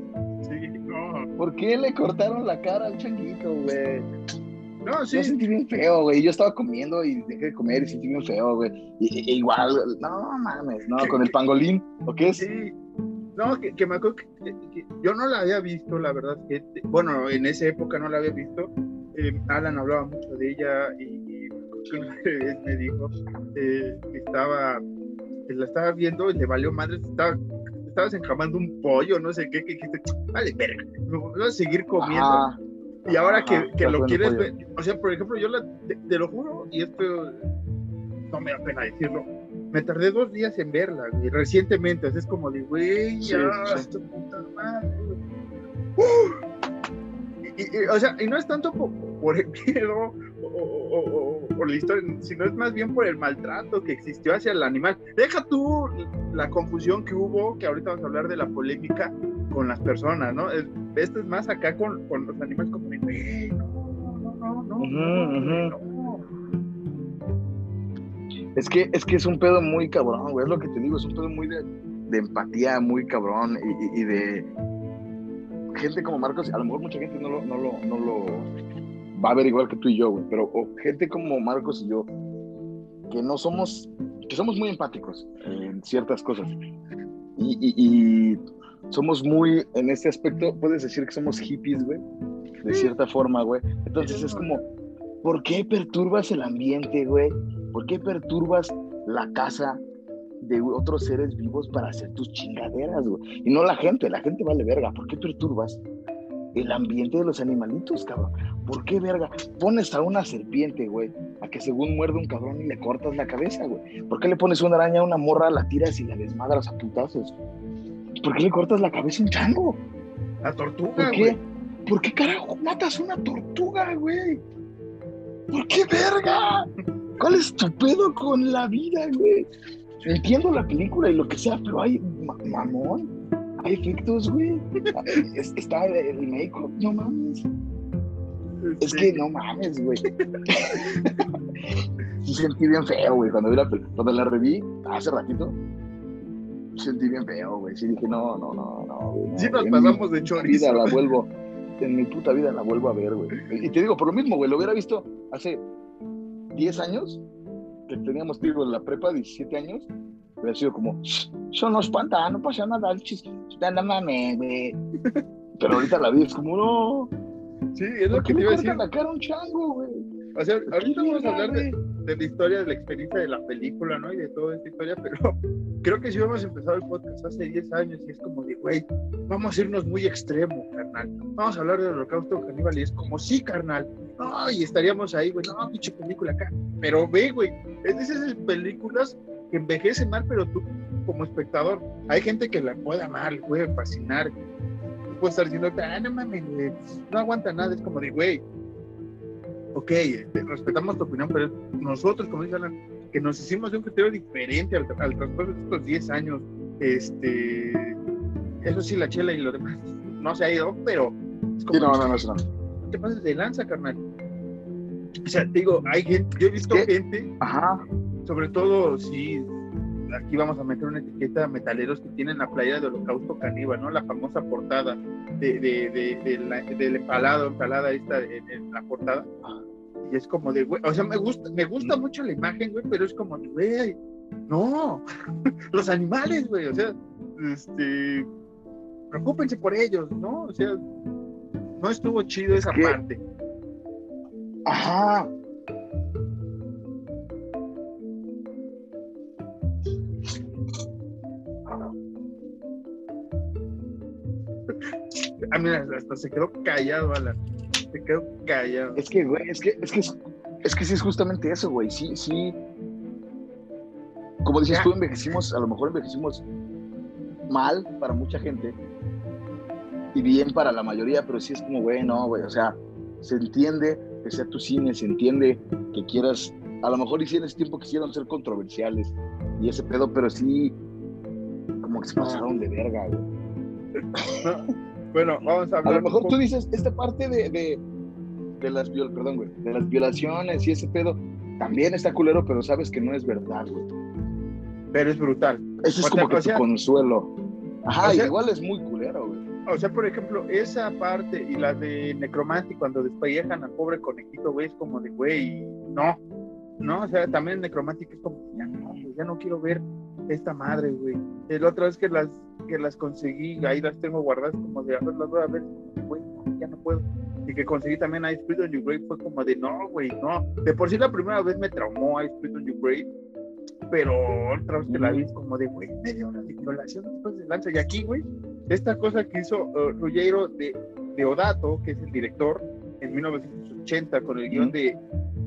Sí, no. ¿por qué le cortaron la cara al changuito, güey? No, sí. Yo sentí bien feo, güey. Yo estaba comiendo y dejé de comer y sentí bien feo, güey. Y, y- igual, no mames, no, con el pangolín, ¿o qué es? Sí. No, que, que me acuerdo que, yo no la había visto, la verdad. Que, bueno, en esa época no la había visto. Eh, Alan hablaba mucho de ella y, que una vez me dijo eh, que estaba, que la estaba viendo y le valió madre, estaba, estabas encamando un pollo, no sé qué, que dijiste, vale, verga, me voy a seguir comiendo. Ajá. Y ahora que, Ajá, que lo quieres ver, o sea, por ejemplo, yo la, te, te lo juro, y esto no me da pena decirlo, me tardé dos días en verla, güey, recientemente, es como de, güey, Sí, ya, sí. esta puta madre. ¡Uh! Y, y- y, o sea, y no es tanto por, por el miedo o, o- o- la historia, sino es más bien por el maltrato que existió hacia el animal. Deja tú la confusión que hubo, que ahorita vamos a hablar de la polémica con las personas, ¿no? Es- Esto es más acá con, con los animales como "Güey, no, no, no, no, no, ujú. no". Es que, es que es un pedo muy cabrón, güey. Es lo que te digo, es un pedo muy de, de empatía, muy cabrón. Y, y- y de gente como Marcos, a lo mejor mucha gente no lo, no lo, no lo va a ver igual que tú y yo, güey. Pero o gente como Marcos y yo, que no somos, que somos muy empáticos en ciertas cosas. Y, y- y somos muy, en este aspecto, puedes decir que somos hippies, güey. De cierta forma, güey. Entonces es como, ¿por qué perturbas el ambiente, güey? ¿Por qué perturbas la casa de otros seres vivos para hacer tus chingaderas, güey? Y no la gente, la gente vale verga. ¿Por qué perturbas el ambiente de los animalitos, cabrón? ¿Por qué verga? Pones a una serpiente, güey, a que según muerde un cabrón y le cortas la cabeza, güey. ¿Por qué le pones una araña a una morra, la tiras y la desmadras a putazos? ¿Por qué le cortas la cabeza a un chango? La tortuga, ¿Por güey. qué? ¿Por qué carajo matas una tortuga, güey? ¿Por qué verga? ¿Cuál es tu pedo con la vida, güey? Entiendo la película y lo que sea, pero hay ma- mamón, hay efectos, güey. Es- Está el make-up, no mames. Es que no mames, güey. Sí sentí bien feo, güey, cuando, vi la, cuando la reví hace ratito. Sentí bien feo, güey. Sí dije, no, no, no, no, güey. Sí nos pasamos de chorizo. vida la vuelvo, en mi puta vida la vuelvo a ver, güey. Y te digo, por lo mismo, güey, lo hubiera visto hace 10 años, que teníamos, te digo, en la prepa, 17 años, hubiera sido como, "Shh, eso no espanta, no pasa nada, chis, no mames, güey. Pero ahorita la vida es como, no, Sí, es lo ¿por que te iba a decir. la cara a un chango, güey? O sea, ahorita vamos a hablar de, de la historia, de la experiencia de la película, ¿no? Y de toda esta historia, pero creo que si hubiéramos empezado el podcast hace 10 años y es como de, güey, vamos a irnos muy extremo, carnal. Vamos a hablar del holocausto caníbal y es como, sí, carnal. No, y estaríamos ahí, güey, no, pinche película acá. Pero ve, güey, es de esas películas que envejecen mal, pero tú como espectador, hay gente que la puede amar, puede fascinar. Tú puedes estar diciendo, ah, no mames, güey, no aguanta nada. Es como de, güey, ok, este, respetamos tu opinión, pero nosotros, como dice Alan, que nos hicimos de un criterio diferente al, al transcurso de estos 10 años, este, eso sí, la chela y lo demás no se ha ido, pero es como, Sí, no, no, no, no. no te pases de lanza, carnal. O sea, te digo, hay gente, yo he visto ¿Qué? gente, Ajá. sobre todo, sí, aquí vamos a meter una etiqueta a metaleros que tienen la playa de Holocausto Caníbal, ¿no? La famosa portada de, de, de, de la- del empalado, empalada esta en, en la portada. Y es como de, güey, o sea, me gusta, me gusta mucho la imagen, güey, pero es como de, güey, no, los animales, güey, o sea, este, preocúpense por ellos, ¿no? O sea, no estuvo chido esa parte. Ajá. Ah, mira, hasta se quedó callado, Alan. Se quedó callado. Es que, güey, es que, es que, es, que sí es justamente eso, güey. Sí, sí. Como dices Ya. tú, envejecimos, a lo mejor envejecimos mal para mucha gente y bien para la mayoría, pero sí es como, güey, no, güey. O sea, se entiende que sea tu cine, se entiende que quieras. A lo mejor hicieron ese tiempo quisieron ser controversiales y ese pedo, pero sí, como que se pasaron de verga, güey. Bueno, vamos a A hablar. lo mejor tú dices, esta parte de, de, de las viol, perdón, güey, de las violaciones y ese pedo, también está culero, pero sabes que no es verdad, güey. Pero es brutal. Eso es O sea, como que o sea- tu consuelo. Ajá, o sea- igual es muy culero, güey. O sea, por ejemplo, esa parte y la de Necromancy cuando despellejan al pobre conejito, güey, es como de, güey, no. No, o sea, también Necromantic es como, ya no, güey, ya no quiero ver esta madre, güey. El otra vez que las, que las conseguí, ahí las tengo guardadas como de, a ver, las voy a ver, güey, no, ya no puedo. Y que conseguí también a Spirit on Your Grave fue como de, no, güey, no. De por sí la primera vez me traumó a Spirit on Your Grave, pero otra vez que la vi es como de, güey, media hora de violación, después de lanza. Y aquí, güey, esta cosa que hizo uh, Ruggiero de, de Odato, que es el director, en 1980, con el guion Ujú. de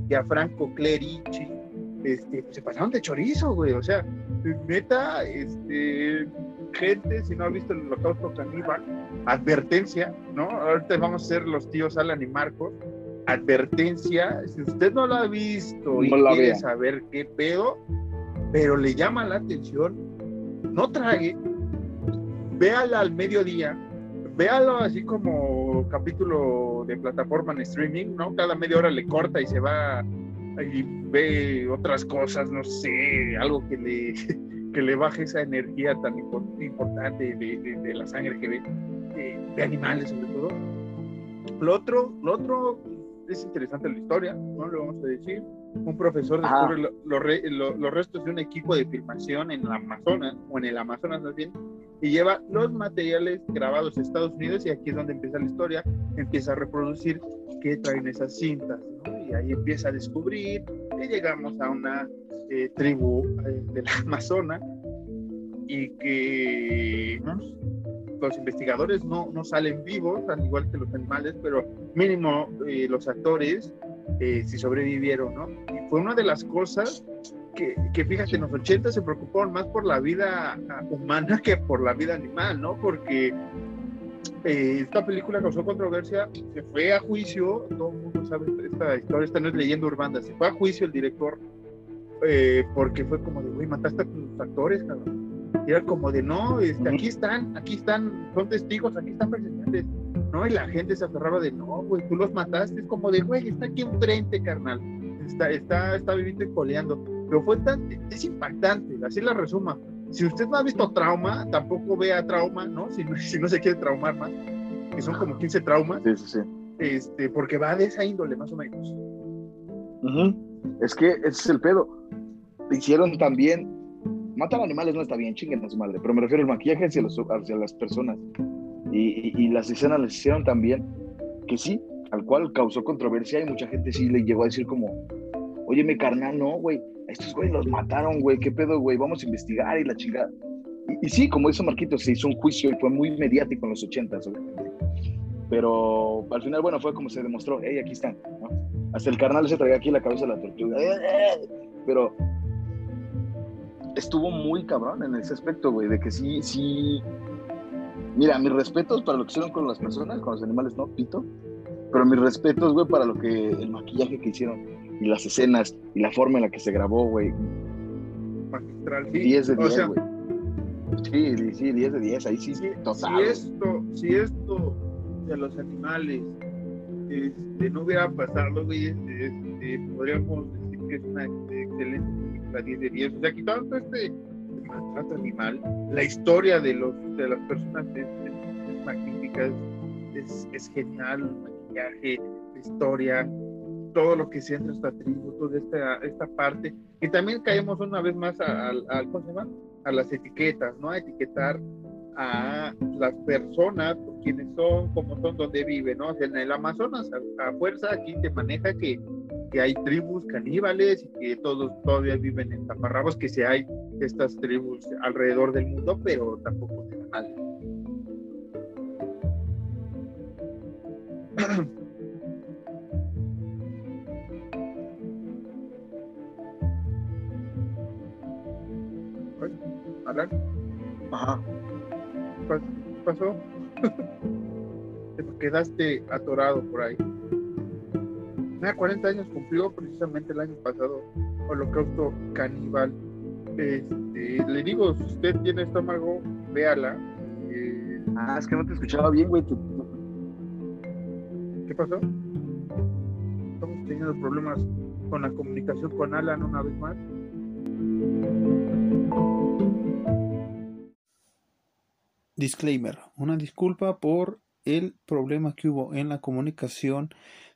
Gianfranco Clerici, este, se pasaron de chorizo, güey. O sea, neta, este, gente, si no ha visto el holocausto caníbal, advertencia, ¿no? Ahorita vamos a ser los tíos Alan y Marcos. Advertencia, si usted no la ha visto y No quiere saber qué pedo, pero le llama la atención, no trague, véala al mediodía, véalo así como capítulo de plataforma en streaming, ¿no? Cada media hora le corta y se va y ve otras cosas, no sé, algo que le, que le baje esa energía tan impor- importante de, de- de la sangre que ve, de, de animales sobre todo. Lo otro, lo otro es interesante la historia, ¿no? Le vamos a decir. Un profesor Ajá. descubre lo- lo lo- los restos de un equipo de filmación en el Amazonas, o en el Amazonas más bien, y lleva los materiales grabados en Estados Unidos y aquí es donde empieza la historia, empieza a reproducir qué traen esas cintas, ¿no? Y ahí empieza a descubrir y llegamos a una eh, tribu eh, del Amazonas y que ¿no? los investigadores no, no salen vivos, al igual que los animales, pero mínimo eh, los actores eh, si sobrevivieron, ¿no? Y fue una de las cosas que, que, fíjate, en los 80 se preocuparon más por la vida humana que por la vida animal, ¿no? Porque eh, esta película causó controversia, se fue a juicio, todo el mundo sabe esta historia, esta no es leyenda urbana, se fue a juicio el director eh, porque fue como de, güey, mataste a tus actores, cabrón. Y era como de, no, este, aquí están, aquí están, son testigos, aquí están presentes, ¿no? Y la gente se aferraba de, no, güey, tú los mataste, es como de, güey, está aquí enfrente, carnal, está, está, está viviendo y coleando. Pero fue tan, es impactante, así la resuma. Si usted no ha visto trauma, tampoco vea trauma, ¿no? Si, no- si no se quiere traumar más, que son como 15 traumas, Sí, sí, sí. este, porque va de esa índole, más o menos. Ujú. Es que ese es el pedo. Hicieron también. Matar animales no está bien, chinguen a su madre. Pero me refiero al maquillaje hacia, los- hacia las personas. Y, y- y las escenas les hicieron también. Que sí, al cual causó controversia y mucha gente sí le llegó a decir como, óyeme carnal, no, güey, estos güey los mataron, güey, qué pedo, güey, vamos a investigar y la chingada. Y, sí, como hizo Marquitos, se hizo un juicio y fue muy mediático en los ochentas, obviamente. Pero al final, bueno, fue como se demostró, hey, aquí están, ¿no? Hasta el carnal se traía aquí la cabeza de la tortuga. Pero estuvo muy cabrón en ese aspecto, güey, de que sí, sí. Mira, mis respetos para lo que hicieron con las personas, con los animales, no, pito. Pero mis respetos, güey, para lo que el maquillaje que hicieron y las escenas y la forma en la que se grabó, güey. Magistral, sí. 10 de O 10, sea, güey. Sí, sí, 10 de 10, ahí sí, si, total. si esto, si esto de los animales este, no hubiera pasado, güey, este, este, podríamos decir que es una excelente película 10 de 10. O sea, quitando este, maltrato animal. La historia de, los, de las personas es, magnífica, es, es, genial, el maquillaje, la historia, todo lo que siente esta tribu, toda esta, esta parte. Y también caemos una vez más a, a las etiquetas, ¿no? A etiquetar a las personas, quienes son, cómo son, dónde viven, ¿no? en el Amazonas, a, fuerza, aquí te maneja que, que, hay tribus caníbales y que todos todavía viven en taparrabos, que si hay estas tribus alrededor del mundo, pero tampoco se nadie. Ajá pasó? Te quedaste atorado por ahí. 40 años cumplió precisamente el año pasado Holocausto Caníbal. Este, le digo, si usted tiene estómago, véala. Eh, ah, es que no te escuchaba bien, güey. ¿Qué pasó? Estamos teniendo problemas con la comunicación con Alan una vez más. Disclaimer, una disculpa por el problema que hubo en la comunicación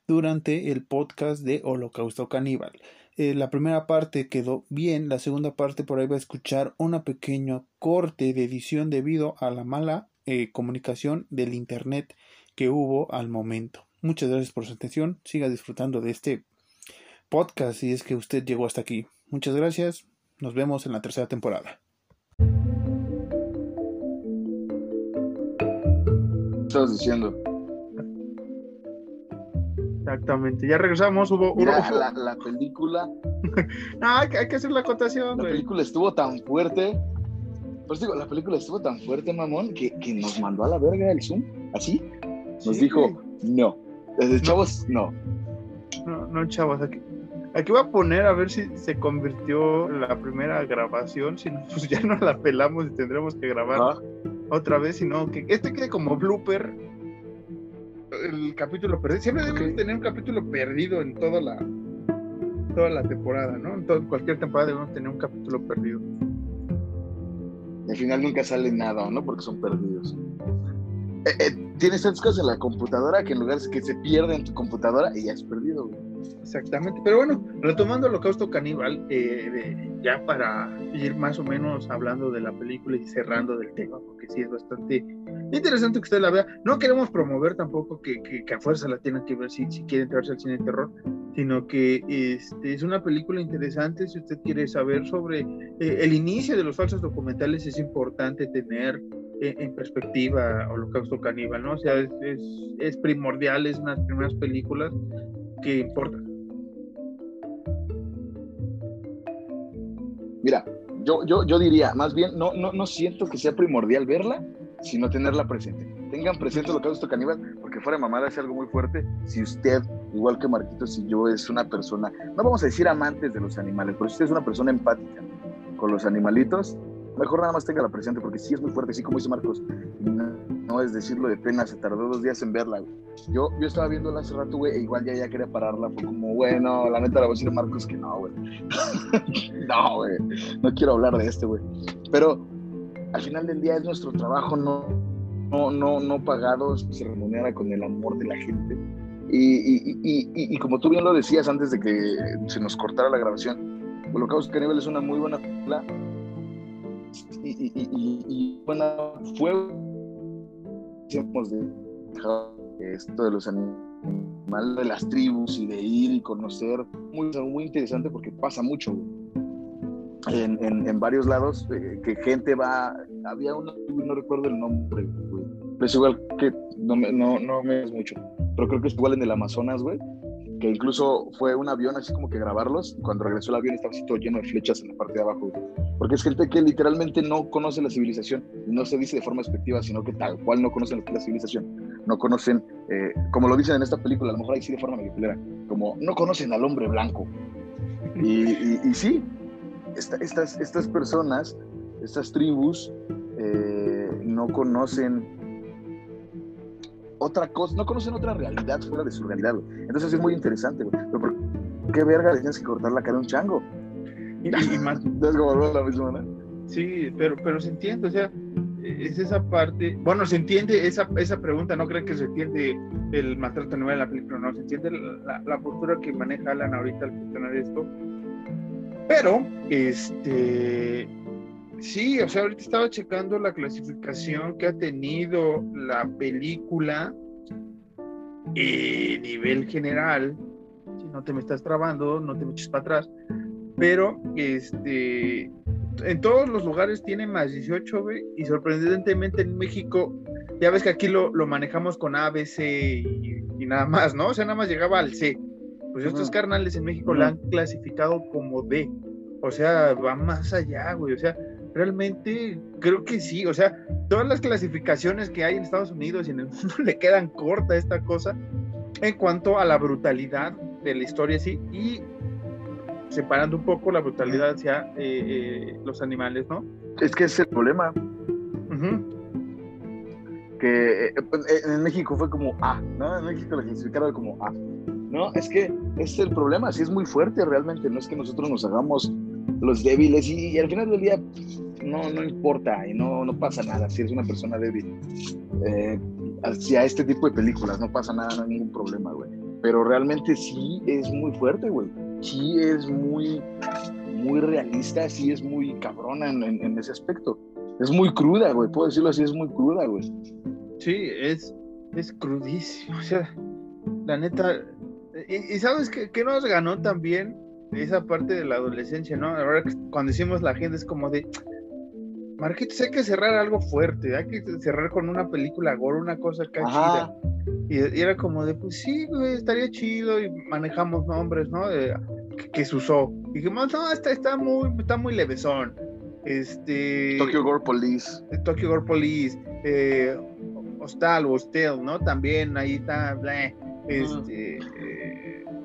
durante el podcast de Holocausto Caníbal. Eh, la primera parte quedó bien, la segunda parte por ahí va a escuchar una pequeño corte de edición debido a la mala eh, comunicación del internet que hubo al momento. Muchas gracias por su atención, siga disfrutando de este podcast si es que usted llegó hasta aquí. Muchas gracias, nos vemos en la tercera temporada. Diciendo. Exactamente, ya regresamos, hubo... la, película... hay, que, hacer la acotación. La película estuvo tan fuerte, pues digo, la película estuvo tan fuerte, mamón, que, nos mandó a la verga el Zoom, así. Nos dijo, no. Desde chavos, no. No, no, chavos, aquí, aquí voy a poner a ver si se convirtió la primera grabación, si no, pues ya no la pelamos y tendremos que grabar otra vez, sino que este quede como blooper. El capítulo perdido. Siempre debemos tener un capítulo perdido en toda la toda la temporada, ¿no? En cualquier temporada debemos tener un capítulo perdido. al final nunca sale nada, ¿no? Porque son perdidos. Eh, eh, tienes tantas cosas en la computadora que en lugar de que se pierda en tu computadora y ya es perdido, Exactamente, pero bueno, retomando Holocausto Caníbal, eh, ya para ir más o menos hablando de la película y cerrando del tema, porque sí es bastante interesante que usted la vea. No queremos promover tampoco que, que, a fuerza la tengan que ver si, si quiere entrarse al cine de terror, sino que este, es una película interesante. Si usted quiere saber sobre eh, el inicio de los falsos documentales, es importante tener eh, en perspectiva Holocausto Caníbal, ¿no? O sea, es, es, es primordial, es una de las primeras películas que importan. Mira, yo, yo, yo diría, más bien, no, no, no siento que sea primordial verla, sino tenerla presente. Tengan presente ha visto Caníbal, porque fuera de mamada es algo muy fuerte. Si usted, igual que Marquitos y yo, es una persona, no vamos a decir amantes de los animales, pero si usted es una persona empática con los animalitos, mejor nada más tenga la presente, porque sí es muy fuerte, así como dice Marcos. No, es decirlo de pena, se tardó dos días en verla. Yo, yo estaba viéndola hace rato, güey, e igual ya, ya quería pararla. Fue como, bueno, la neta la voy a decir a Marcos que no, güey. no, güey, no quiero hablar de este, güey. Pero al final del día es nuestro trabajo no, no, no, no pagado, se remunera con el amor de la gente. Y, y, y, y, como tú bien lo decías antes de que se nos cortara la grabación, Holocausto Caníbal es una muy buena película y, y, bueno, fue de esto de los animales de las tribus y de ir y conocer, muy, muy interesante porque pasa mucho en, en, varios lados eh, que gente va, había uno, no recuerdo el nombre, pero es igual que no no, no me es mucho, pero creo que es igual en el Amazonas, güey, que incluso fue un avión así como que grabarlos, cuando regresó el avión estaba todo lleno de flechas en la parte de abajo, porque es gente que literalmente no conoce la civilización, no se dice de forma despectiva, sino que tal cual no conocen la civilización, no conocen, eh, como lo dicen en esta película, a lo mejor ahí sí de forma manipulera, como no conocen al hombre blanco. Y, y, sí, estas, estas personas, estas tribus, eh, no conocen otra cosa, no conocen otra realidad fuera de su realidad, Entonces es muy interesante, güey. Pero ¿por qué verga le tienes que cortar la cara a un chango? Y, más. Es como la misma, ¿no? Sí, pero, pero se entiende, o sea, es esa parte, bueno, se entiende esa, esa pregunta, no creen que se entiende el maltrato animal en la película, no, se entiende la, la postura que maneja Alan ahorita al cuestionar esto, pero, este, sí, o sea, ahorita estaba checando la clasificación que ha tenido la película a nivel general, si no te me estás trabando, no te me eches para atrás, pero, este, en todos los lugares tiene más 18, güey, y sorprendentemente en México, ya ves que aquí lo, lo manejamos con A, B, C y, y, nada más, ¿no? O sea, nada más llegaba al C. Pues estos carnales en México la han clasificado como D. O sea, va más allá, güey. O sea, realmente creo que sí. O sea, todas las clasificaciones que hay en Estados Unidos y en el mundo le quedan corta esta cosa en cuanto a la brutalidad de la historia, sí, y separando un poco la brutalidad hacia eh, eh, los animales, ¿no? Es que es el problema. Uh -huh. Que eh, en México fue como A, ¿no? En México la clasificaron como A. No, es que es el problema, sí es muy fuerte realmente, no es que nosotros nos hagamos los débiles y, y al final del día no, no importa y no, no pasa nada si eres una persona débil. Eh, hacia este tipo de películas no pasa nada, no hay ningún problema, güey. Pero realmente sí es muy fuerte, güey. Sí es muy, muy realista, sí es muy cabrona en, en, en ese aspecto. Es muy cruda, güey, puedo decirlo así, es muy cruda, güey. Sí, es, es crudísimo, o sea, la neta, y, y sabes que, que, nos ganó también esa parte de la adolescencia, ¿no? Ahora cuando hicimos la agenda es como de, Marquitos, hay que cerrar algo fuerte, hay que cerrar con una película gore, una cosa acá. Y, y, era como de, pues sí, güey, estaría chido y manejamos nombres, ¿no? De, que, que, se usó. Y dijimos, no, está, está, muy, está muy levesón. Este... Tokyo Gore Police. Tokyo Gore Police. Eh, Hostal o Hostel, ¿no? También ahí está, blah, este... Eh,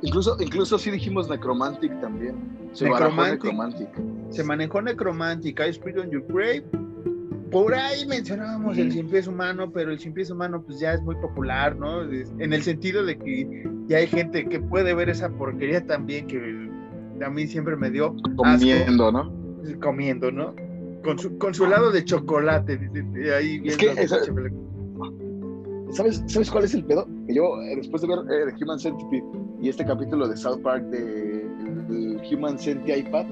incluso, incluso sí dijimos Necromantic también. Se Necromantic, Necromantic. Se manejó Necromantic, I Spirit on Your Grave. Por ahí mencionábamos el cien pies humano, pero el cien pies humano pues ya es muy popular, ¿no? En el sentido de que ya hay gente que puede ver esa porquería también que a mí siempre me dio comiendo, asco. ¿no? Comiendo, ¿no? Con su, con su helado de chocolate. De, de ahí es que esa, ¿sabes, ¿Sabes cuál es el pedo? Que yo, después de ver eh, Human Centipede y este capítulo de South Park de, Human Centipede iPad,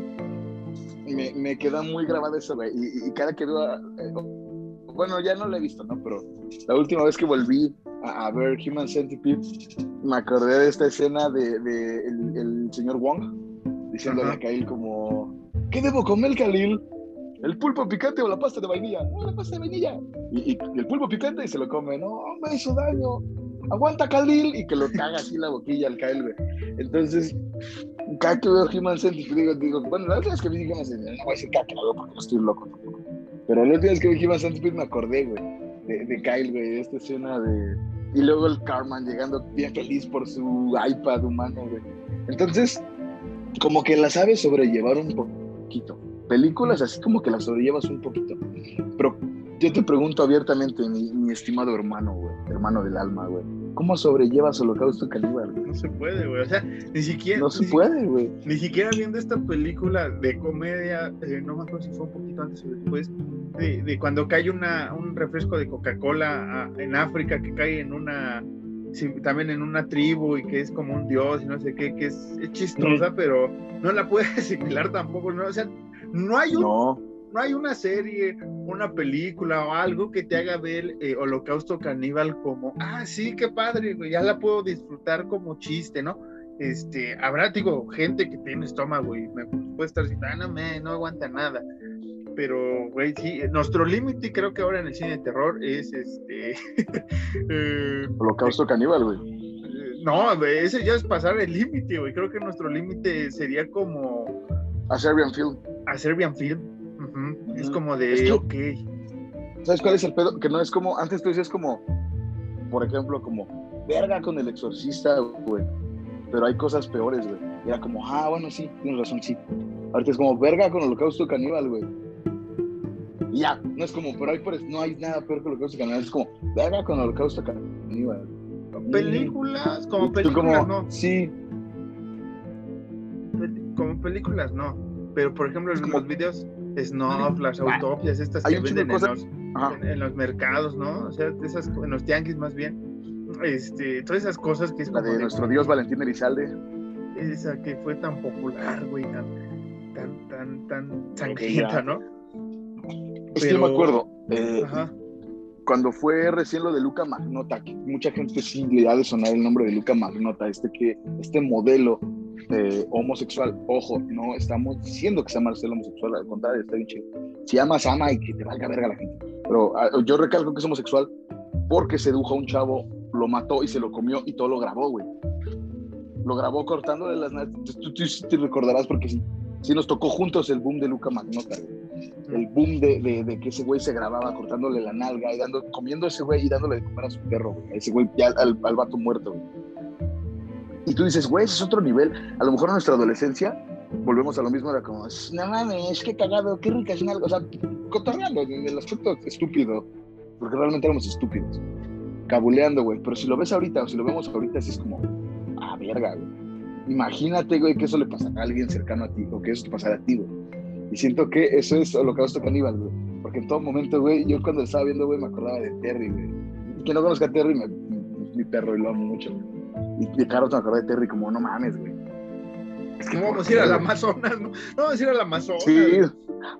me, me queda muy grabado eso, güey. Y, y, cada que veo. Eh, bueno, ya no lo he visto, ¿no? Pero la última vez que volví a, a ver Human Centipede, me acordé de esta escena de, de el, el, señor Wong diciéndole a Kyle como: ¿Qué debo comer, Khalil? ¿El pulpo picante o la pasta de vainilla? No, la pasta de vainilla. Y, y, y el pulpo picante y se lo come. No, me hizo daño. Aguanta, Khalil. Y que lo caga así la boquilla al Kyle, güey. Entonces, cada que veo Centipede, digo, digo, bueno, la última vez que vi Centipede, no voy a decir caca, no, porque no estoy loco. Pero la última vez que vi Human Centipede me acordé, güey, de, de Kyle, güey, de esta escena de... Y luego el Carman llegando bien feliz por su iPad humano, güey. Entonces, como que la sabe sobrellevar un poquito. Películas así como que las sobrellevas un poquito. Pero yo te pregunto abiertamente, mi, mi estimado hermano, güey, hermano del alma, güey. ¿Cómo sobrellevas Holocausto Caníbal? No se puede, güey. O sea, ni siquiera. No se puede, güey. Ni siquiera viendo esta película de comedia, eh, no me acuerdo si fue un poquito antes o después, de, de cuando cae una, un refresco de Coca-Cola en África que cae en una. Sí, también en una tribu y que es como un dios y no sé qué, que es, es chistosa, mm. pero no la puedes asimilar tampoco, ¿no? O sea, no hay un. No no hay una serie, una película o algo que te haga ver eh, Holocausto Caníbal como, ah, sí, qué padre, ya la puedo disfrutar como chiste, ¿no? Este, habrá, digo, gente que tiene estómago y me puede estar diciendo, ah, no, me, no aguanta nada. Pero, güey, sí, nuestro límite creo que ahora en el cine de terror es este. eh, Holocausto Caníbal, güey. No, güey, ese ya es pasar el límite, güey. Creo que nuestro límite sería como. A Serbian Film. A Serbian Film. -huh. Es como de, es que, ok. ¿Sabes cuál es el pedo? Que no es como, antes tú decías como, por ejemplo, como, verga con el exorcista, güey. Pero hay cosas peores, güey. Era como, ah, bueno, sí, tienes razón, sí. Ahorita es como, verga con el holocausto caníbal, güey. Y ya, no es como, pero hay, no hay nada peor que el holocausto caníbal. Es como, verga con el holocausto caníbal. Películas, como películas, como, no. Sí. Como películas, no pero por ejemplo en los videos Snuff, las Ah, autopias, estas que venden en los, Ajá. en, en los mercados, ¿no? O sea, esas, en los tianguis más bien. Este, todas esas cosas que es La como de de, nuestro dios Valentín Elizalde. esa que fue tan popular, güey, tan, tan, tan, tan sangrienta, ¿no? Es que Pero- yo me acuerdo, eh, Ajá. cuando fue recién lo de Luca Magnota, que mucha gente sí le ha de sonar el nombre de Luca Magnota, este que, este modelo eh, homosexual, ojo, no estamos diciendo que sea mal ser homosexual, al contrario, está bien chido. Si amas, ama y que te valga verga la gente. Pero ah, yo recalco que es homosexual porque sedujo a un chavo, lo mató y se lo comió y todo lo grabó, güey. Lo grabó cortándole las nalgas. Tú, tú- te recordarás porque sí, sí nos tocó juntos el boom de Luca Magnota, güey el boom de, de- de que ese güey se grababa cortándole la nalga y dando, comiendo a ese güey y dándole de comer a su perro, güey. Ese güey ya al, al vato muerto, güey. Y tú dices, güey, ese es otro nivel. A lo mejor en nuestra adolescencia volvemos a lo mismo, era como, no mames, qué cagado, qué rica es nalga. O sea, cotorreando en el aspecto estúpido, porque realmente éramos estúpidos. Cabuleando, güey. Pero si lo ves ahorita o si lo vemos ahorita, sí es como, ah, verga, güey. Imagínate, güey, que eso le pasara a alguien cercano a ti o que eso te pasara a ti, güey. Y siento que eso es Holocausto Caníbal, güey. Porque en todo momento, güey, yo cuando estaba viendo, güey, me acordaba de Terry, güey. Y Quien no conozca a Terry, me- mi perro y lo amo mucho. Y de Carlos me acordaba de Terry como, no mames, güey. Es No ¿por vamos a ir al? Amazonas, ¿no? No vamos a ir al Amazonas. Sí,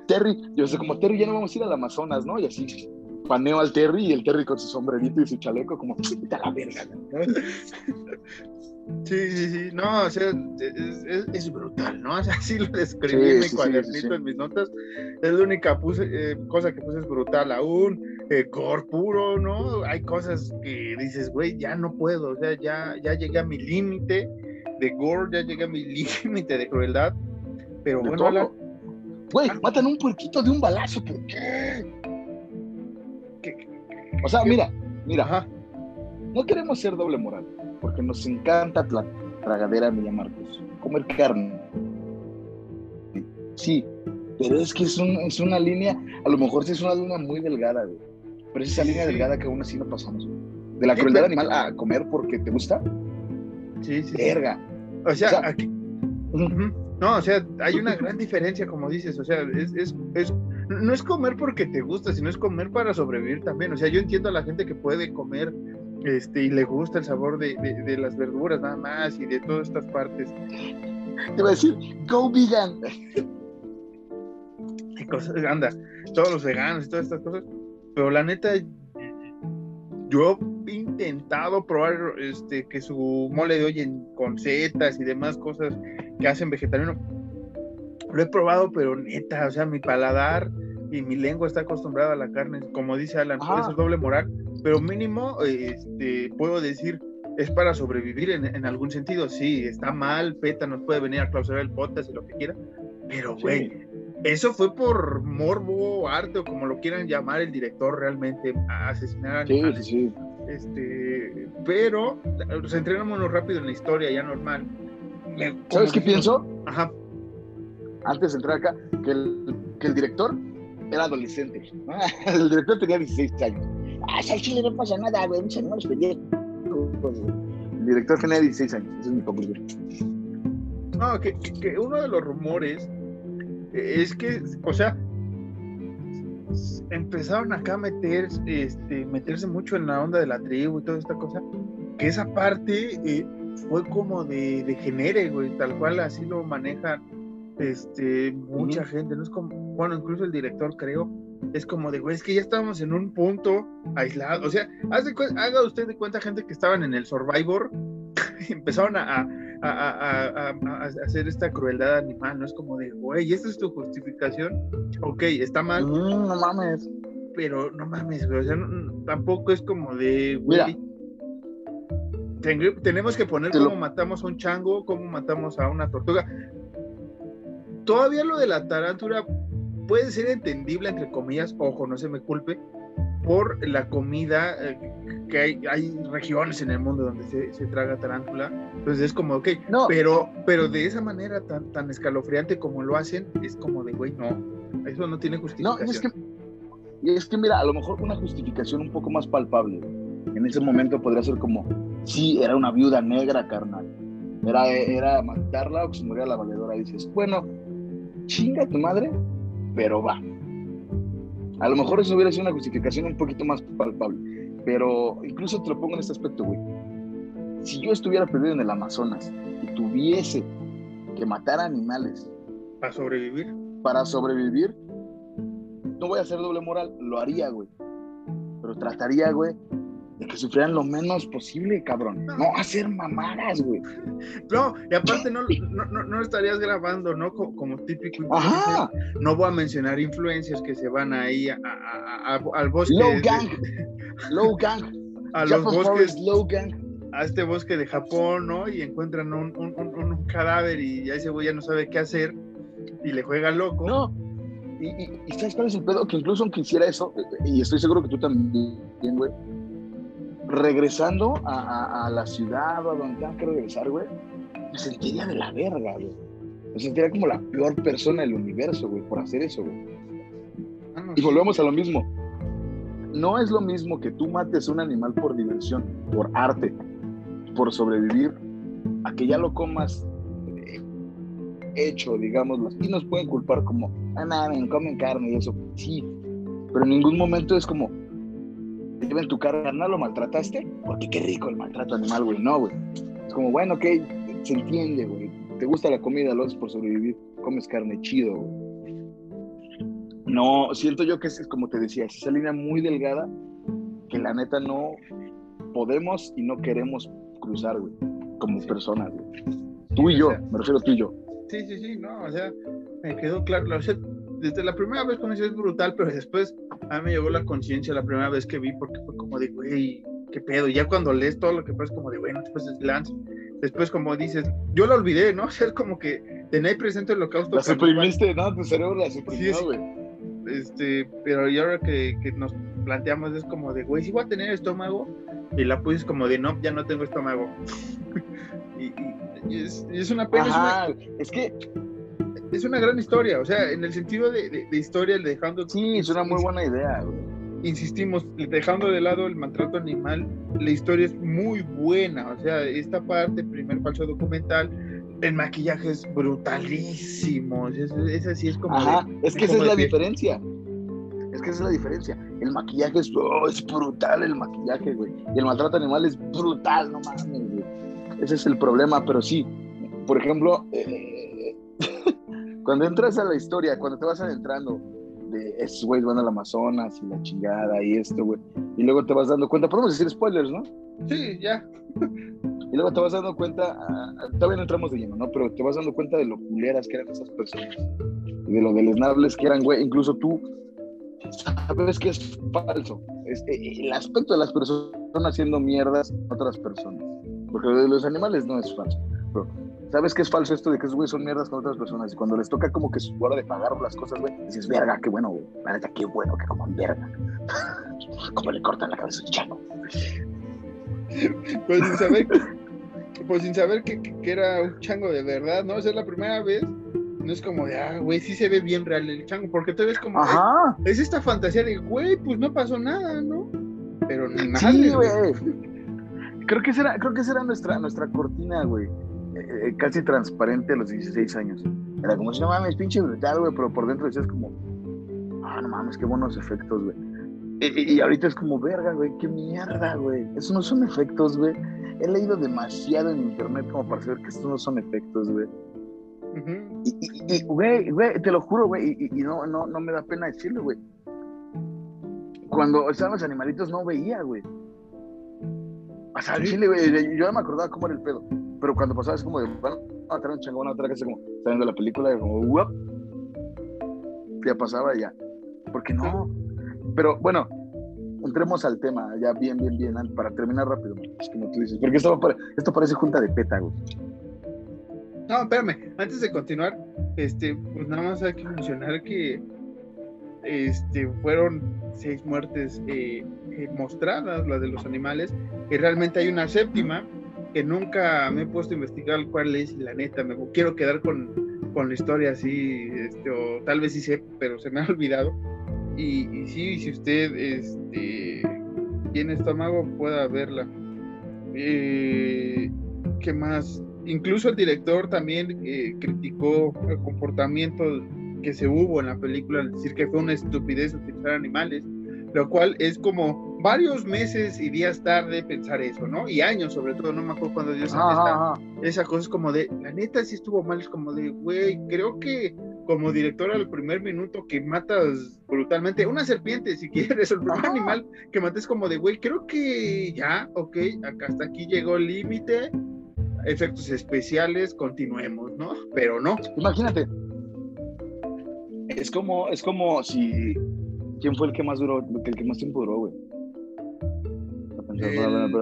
Terry, yo sé, como Terry, ya no vamos a ir al Amazonas, ¿no? Y así paneo al Terry y el Terry con su sombrerito y su chaleco, como, vete a la verga, ¿no? Sí, sí, sí. No, o sea, es, es- es brutal, ¿no? O sea, así lo describí Sí, en mi sí, cuadernito, sí. en mis notas. Es la única puse, eh, cosa que puse es brutal aún. Eh, gore puro, ¿no? Hay cosas que dices, güey, ya no puedo. O sea, ya, ya llegué a mi límite de gore, ya llegué a mi límite de crueldad. Pero De bueno, Güey, matan un puerquito de un balazo, ¿por qué? ¿qué- O sea, ¿Qué? mira, mira, Ajá. no queremos ser doble moral, porque nos encanta la tragadera Milla Marcos, comer carne. Sí, pero es que es, un- es una línea, a lo mejor sí es una línea muy delgada, güey. Pero es esa línea Sí. delgada que aún así no pasamos. De la crueldad animal a comer porque te gusta, Sí, sí, sí. verga. O sea, O sea, aquí. No, o sea, hay una gran diferencia, como dices. O sea, es, es, es- no es comer porque te gusta, sino es comer para sobrevivir también. O sea, yo entiendo a la gente que puede comer este, y le gusta el sabor de, de- de las verduras nada más y de todas estas partes. Te voy a decir, go vegan. y cosas, anda, todos los veganos y todas estas cosas. Pero la neta, yo he intentado probar este, que su mole de olla en- con setas y demás cosas que hacen vegetariano. Lo he probado, pero neta, o sea, mi paladar y mi lengua está acostumbrada a la carne. Como dice Alan, Ajá. ser doble moral, pero mínimo este, puedo decir, es para sobrevivir en, en algún sentido. Sí, está mal, PETA nos puede venir a clausurar el podcast y lo que quiera, pero güey, eso fue por morbo, arte o como lo quieran llamar el director realmente, a asesinar Sí, animales. sí, sí. Este, pero centrémonos rápido en la historia, ya normal. Me- ¿Sabes qué pienso? Ajá, Antes de entrar acá, que el, que el director era adolescente. El director tenía 16 años. Ah, al chile no pasa nada, güey, muchos animales pendejos. El director tenía 16 años, esa es mi conclusión. no, que, que- uno de los rumores es que, o sea, empezaron acá a meter, este, meterse mucho en la onda de la tribu y toda esta cosa, que esa parte eh, fue como de, de genere, güey, tal cual así lo manejan este, mucha gente, no es como, bueno, incluso el director creo, es como de, güey, es que ya estábamos en un punto aislado, o sea, cuen- haga usted de cuenta gente que estaban en el Survivor empezaron a, a, a, a- a- a hacer esta crueldad animal, no es como de, güey, ¿esta es tu justificación? Ok, está mal, Mm, no mames. pero no mames, güey, o sea, no- no- tampoco es como de, güey, ten- tenemos que poner cómo matamos a un chango, cómo matamos a una tortuga. Todavía lo de la tarántula puede ser entendible, entre comillas, ojo, no se me culpe, por la comida, eh, que hay, hay regiones en el mundo donde se, se traga tarántula, entonces es como, ok, No, pero, pero de esa manera tan, tan escalofriante como lo hacen, es como de, güey, no, eso no tiene no, justificación. y es que, es que mira, a lo mejor una justificación un poco más palpable. En ese momento podría ser como, sí, era una viuda negra, carnal. Era, era matarla o que se muriera la valedora. Y dices, bueno, chinga tu madre, pero va. A lo mejor eso hubiera sido una justificación un poquito más palpable, pero incluso te lo pongo en este aspecto, güey. Si yo estuviera perdido en el Amazonas y tuviese que matar animales Para sobrevivir. para sobrevivir, no voy a hacer doble moral, lo haría, güey. Pero trataría, güey, de que sufrieran lo menos posible, cabrón. No hacer mamadas, güey. No, y aparte no, no, no, no estarías grabando, ¿no? Como, como típico. Ajá. No voy a mencionar influencers que se van ahí a- a- a- al bosque. Low gang. Low gang. a los bosques, low gang. a este bosque de Japón, ¿no? Y encuentran un, un, un- un cadáver y ya ese güey ya no sabe qué hacer y le juega loco. No. Y, y- y ¿sabes cuál es el pedo? Que incluso aunque hiciera eso, eh, y estoy seguro que tú también, güey, regresando a, a- a la ciudad o a donde tenga que regresar, güey, me sentiría de la verga, güey. Me sentiría como la peor persona del universo, güey, por hacer eso, güey. Ah, Y volvemos a lo mismo. No es lo mismo que tú mates un animal por diversión, por arte, por sobrevivir, a que ya lo comas eh, hecho, digamos. Y nos pueden culpar como, ah, mames, comen carne y eso. Sí, pero en ningún momento es como, te llevan tu carnal, lo maltrataste, porque qué rico el maltrato animal, güey. No, güey. Es como, bueno, ok, se entiende, güey. Te gusta la comida, lo haces por sobrevivir, comes carne chido, güey. No, siento yo que es como te decía, es esa línea muy delgada que la neta no podemos y no queremos cruzar, güey, como personas, güey. Tú y yo, me refiero a tú y yo. Sí, sí, sí, no, o sea, me quedó claro. O sea, desde la primera vez conocí es brutal, pero después a mí me llegó la conciencia la primera vez que vi, porque fue como de, güey, qué pedo. Y ya cuando lees todo lo que pasa, es como de, bueno, después es Lance. Después, como dices, yo lo olvidé, ¿no? O sea, es como que ahí presente el holocausto. La suprimiste, no, tu cerebro la suprimió, Sí, sí. güey. este, pero y ahora que, que nos planteamos es como de, güey, si voy a tener estómago, y la puse como de, no, ya no tengo estómago. y, y- y es, y es una pena, es una- Ajá, es que es una gran historia, o sea, en el sentido de, de- de historia, dejando, sí, es una muy buena idea, güey. insistimos, dejando de lado el maltrato animal, la historia es muy buena, o sea, esta parte, primer falso documental, el maquillaje es brutalísimo, es, es así, es como Ajá, de- es que esa es la diferencia. Es que esa es la diferencia. El maquillaje es, oh, es brutal el maquillaje, güey. Y el maltrato animal es brutal, no mames, güey. Ese es el problema, pero sí. Por ejemplo, eh, cuando entras a la historia, cuando te vas adentrando de esos güeyes van al Amazonas y la chingada y esto, güey. Y luego te vas dando cuenta, podemos decir spoilers, ¿no? Sí, ya, Y luego te vas dando cuenta, ah, todavía no entramos de lleno, ¿no? Pero te vas dando cuenta de lo culeras que eran esas personas. De lo deleznables que eran, güey. Incluso tú sabes que es falso. Es, eh, el aspecto de las personas haciendo mierdas a otras personas. Porque lo de los animales no es falso. Pero sabes que es falso esto de que esos güeyes son mierdas con otras personas. Y cuando les toca como que su hora de pagar las cosas, güey, dices, verga, qué bueno, güey. La neta, qué bueno que coman verga. como le cortan la cabeza al chano. pues sin saber, pues sin saber que, era un chango de verdad, ¿no? O sea, es la primera vez, no es como de, ah, güey, sí se ve bien real el chango, porque te ves como, Ajá. es, es esta fantasía de, güey, pues no pasó nada, ¿no? Pero nada. Sí, güey. Creo que esa era, creo que esa era nuestra, nuestra cortina, güey. Eh, casi transparente a los 16 años. Era como si no mames, pinche brutal, güey, pero por dentro decías como, ah, no mames, qué buenos efectos, güey. Y, ahorita es como, verga, güey, qué mierda, güey. Eso no son efectos, güey. He leído demasiado en internet como para saber que estos no son efectos, güey. Y, güey, güey, te lo juro, güey, y no, no, no me da pena decirlo, güey. Cuando estaban los animalitos no veía, güey. O sea, al Sí. chile, güey, yo no me acordaba cómo era el pedo. Pero cuando pasaba es como de, van a a un changón, a otra casa como, está viendo la película, y como, "Uap". Ya pasaba ya. Porque no. Pero bueno, entremos al tema, ya bien, bien, bien, para terminar rápido, es como tú dices. Porque esto, esto parece junta de peta, güey. No, espérame, antes de continuar, este, pues nada más hay que mencionar que este, fueron seis muertes eh, eh, mostradas, las de los animales, y realmente hay una séptima que nunca me he puesto a investigar cuál es, la neta, me quiero quedar con, con la historia así, este, o tal vez sí sé, pero se me ha olvidado. Y, y sí, si usted este, tiene estómago, pueda verla. Eh, ¿Qué más? Incluso el director también eh, criticó el comportamiento que se hubo en la película al decir que fue una estupidez utilizar animales, lo cual es como varios meses y días tarde pensar eso, ¿no? Y años sobre todo, no me acuerdo cuando Dios ajá. esa cosa es como de, la neta sí estuvo mal, es como de, güey, creo que como director al primer minuto que matas brutalmente una serpiente, si quieres, el primer animal que mates como de, güey, creo que ya, ok, acá hasta aquí llegó el límite, efectos especiales, continuemos, ¿no? Pero no. Imagínate. Es como, es como si. ¿Quién fue el que más duró? El que más tiempo duró, güey. El-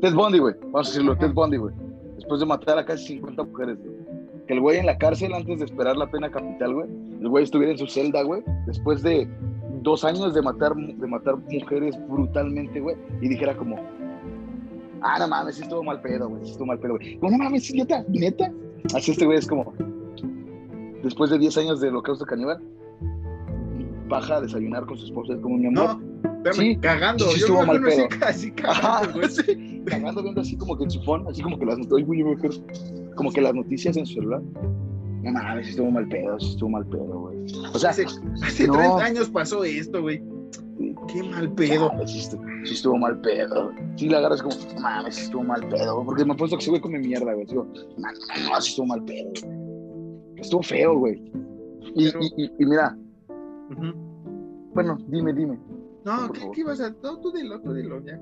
Ted Bundy, güey. Vamos a decirlo, Ted Bundy, güey. Después de matar a casi 50 mujeres, güey. Que el güey en la cárcel, antes de esperar la pena capital, güey, el güey estuviera en su celda, güey, después de dos años de matar, de matar mujeres brutalmente, güey, y dijera como, ah, no mames, sí estuvo mal pedo, güey, sí estuvo mal pedo, güey. No, no mames, neta, neta. Así este güey es como, después de 10 años de holocausto caníbal, baja a desayunar con su esposa, es como mi amor. No, espérame, Sí, cagando. sí Yo estuvo mal así, pedo. Ajá, cagando, güey. sí, cagando viendo así como que en su phone, así como que las noticias, como que las noticias en su celular. No mames, estuvo mal pedo, estuvo mal pedo, güey. O sea, Hace, hace no. 30 años pasó esto, güey. Qué mal pedo. Chale, Sí, estuvo, sí estuvo mal pedo. Sí, la agarras como, mames, sí estuvo mal pedo. Porque me he puesto que ese güey come mierda, güey. Digo, no, no, no, sí estuvo mal pedo. Estuvo feo, güey. Y, Pero- y, y, y mira, bueno, dime, dime. No, ¿qué, qué ibas a.? No, tú dilo, tú dilo, ya.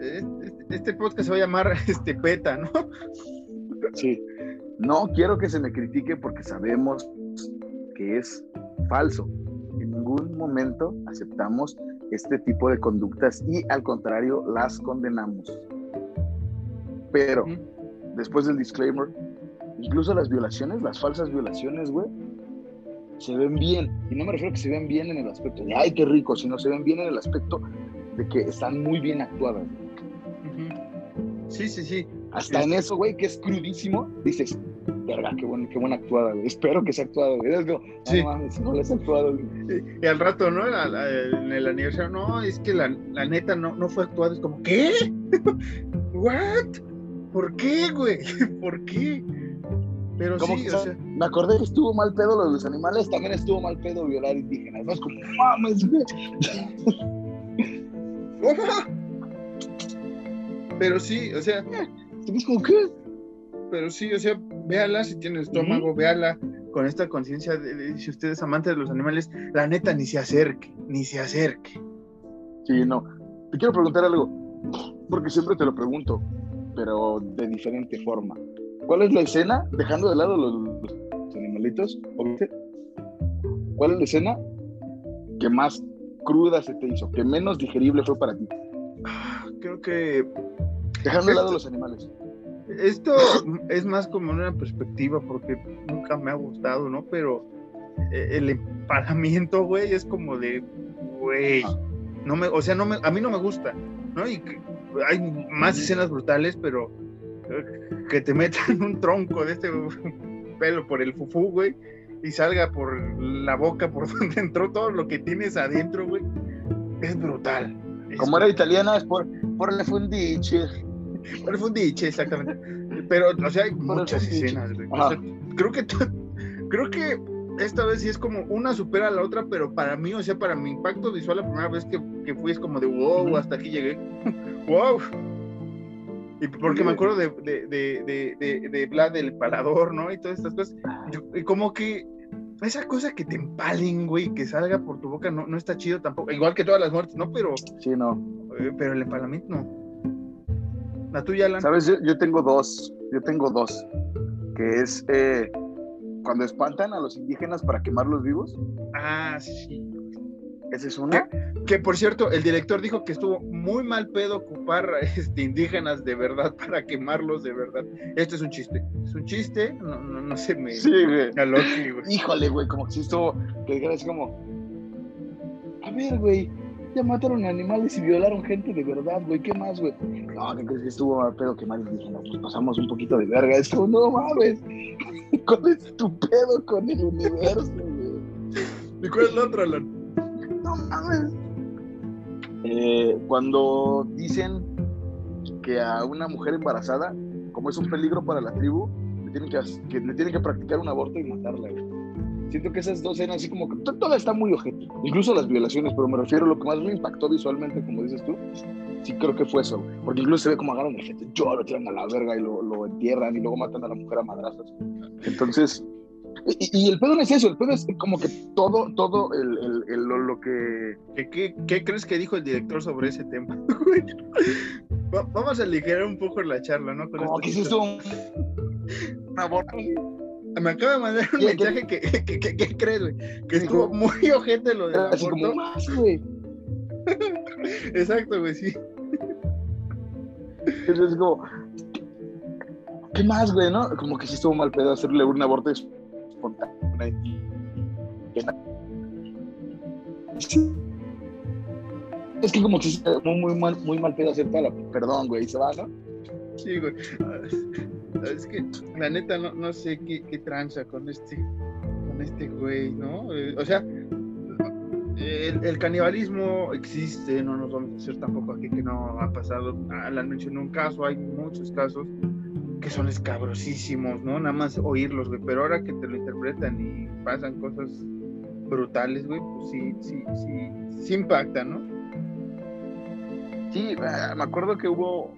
Este, este podcast se va a llamar este PETA, ¿no? Sí. No quiero que se me critique porque sabemos que es falso. En ningún momento aceptamos este tipo de conductas y al contrario las condenamos. Pero después del disclaimer, incluso las violaciones, las falsas violaciones, güey, se ven bien. Y no me refiero a que se ven bien en el aspecto de, ay, qué rico, sino se ven bien en el aspecto de que están muy bien actuadas. Sí, sí, sí. Hasta en eso, güey, que es crudísimo, dices, verga, qué, buen, qué buena actuada, güey. Espero que sea actuada, güey. Es como, Sí. mames, no les actuado, güey. Y al rato, ¿no? La- la- en el aniversario, no, es que la, la neta no, no fue actuado. Es como, ¿qué? ¿What? ¿Por qué, güey? ¿Por qué? Pero Como sí, que, o ¿sabes? sea, Me acordé que estuvo mal pedo lo de los animales, también estuvo mal pedo violar indígenas. No es como, mames. Pero sí, o sea, Es como, ¿qué? pero sí, o sea, véala si tiene estómago, véala con esta conciencia de, de si usted es amante de los animales, la neta ni se acerque, ni se acerque. Sí, no. Te quiero preguntar algo, porque siempre te lo pregunto, pero de diferente forma. ¿Cuál es la escena, dejando de lado los, los animalitos, cuál es la escena que más cruda se te hizo, que menos digerible fue para ti? Ah, Creo que Dejando de lado los animales. Esto es más como una perspectiva porque nunca me ha gustado, ¿no? Pero eh, el empalamiento, güey, es como de, güey, no me, o sea, no me, a mí no me gusta, ¿no? Y hay más escenas brutales, pero que te metan un tronco de este pelo por el fufú, güey, y salga por la boca por donde entró todo lo que tienes adentro, güey, es brutal. Es Como era italiana, es por, por le fundiche. por el fundiche, exactamente. Pero, o sea, hay Por muchas escenas, güey. O sea, creo que creo que esta vez sí es como una supera a la otra, pero para mí, o sea, para mi impacto visual la primera vez que, que fui es como de wow, hasta aquí llegué. wow. Y porque me acuerdo de, de, de, de, de, Vlad el empalador, ¿no? Y todas estas cosas. Yo- y como que esa cosa que te empalen, güey, que salga por tu boca, no, no está chido tampoco. Igual que todas las muertes, ¿no? Pero, Sí, no. eh, pero el empalamiento no. La tuya, Alan. ¿Sabes? Yo, yo tengo dos. Yo tengo dos. Que es eh, cuando espantan a los indígenas para quemarlos vivos. Ah, sí. Esa es una. Que por cierto, el director dijo que estuvo muy mal pedo ocupar este, indígenas de verdad para quemarlos de verdad. Esto es un chiste. Es un chiste, no, no, no se me Sí, güey. aloque, güey. Híjole, güey, como que si estuvo. Que así como. A ver, güey. Ya mataron animales y violaron gente de verdad, güey. ¿Qué más, güey? No, que crees que estuvo mal pedo quemar indígenas. Nos pasamos un poquito de verga. Es como, no mames. ¿Cuál es tu pedo con el universo, güey? ¿Y cuál es la otra, Alan? Eh, cuando dicen que a una mujer embarazada, como es un peligro para la tribu, le tienen que, le tienen que practicar un aborto y matarla. Siento que esas dos eran así como que to- todo está muy ojete. Incluso las violaciones, pero me refiero a lo que más me impactó visualmente, como dices tú. Sí, creo que fue eso. Porque incluso se ve como agarran a gente, yo lo tiran a la verga y lo, entierran y luego matan a la mujer a madrazos. Entonces, y, y el pedo no es eso, el pedo es como que todo, todo el, el- el- lo, lo que. ¿Qué, crees que dijo el director sobre ese tema? Va- Vamos a aligerar un poco la charla, ¿no? Con Como que es. Un aborto. Me acaba de mandar un ¿Qué- mensaje que, que, que- ¿qué crees, güey? Que estuvo muy ojete lo del Así como aborto. más, güey. Exacto, güey, sí. Entonces, como, ¿qué más, güey, no? Como que sí estuvo mal pedo hacerle un aborto espontáneo. Es que como que sí, muy, muy mal, muy mal pedo hacer toda la... Perdón, güey, se va, ¿no? Sí, güey. Ah, Es que la neta no, no sé qué, qué tranza con este con este güey, ¿no? Eh, o sea, el, el canibalismo existe, no nos vamos a hacer tampoco aquí que no ha pasado. Alan mencionó un caso, hay muchos casos son escabrosísimos, ¿no? Nada más oírlos, güey, pero ahora que te lo interpretan y pasan cosas brutales, güey, pues sí, sí, sí, sí impacta, ¿no? Sí, eh, me acuerdo que hubo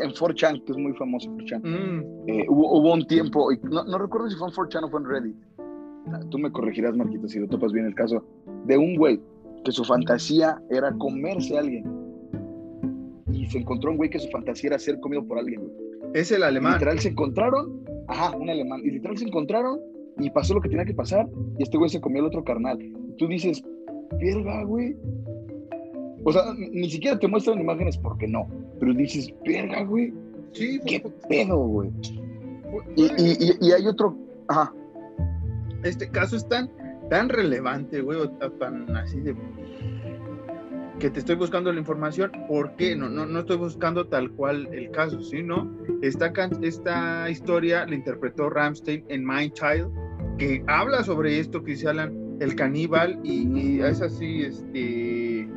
en 4chan, que es muy famoso 4chan, Mm, eh, hubo, hubo un tiempo, y no, no recuerdo si fue en 4chan o fue en Reddit, Ah, tú me corregirás, Marquito, si lo topas bien el caso, de un güey que su fantasía era comerse a alguien. Y se encontró un güey que su fantasía era ser comido por alguien. güey. Es el alemán. literal se encontraron, ajá, un alemán, y literal se encontraron y pasó lo que tenía que pasar y este güey se comió al otro carnal. Y tú dices, verga, güey. O sea, ni siquiera te muestran imágenes porque no, pero dices, verga, güey, Sí, qué fue- pedo, güey. fue- Y, y, y, y hay otro, ajá, este caso es tan, tan relevante, güey, o tan así de que te estoy buscando la información, ¿por qué? No, no, no estoy buscando tal cual el caso, ¿no? Esta, can- esta historia la interpretó Ramstein en Mind Child, que habla sobre esto que dice Alan, el caníbal, y, y es así, este,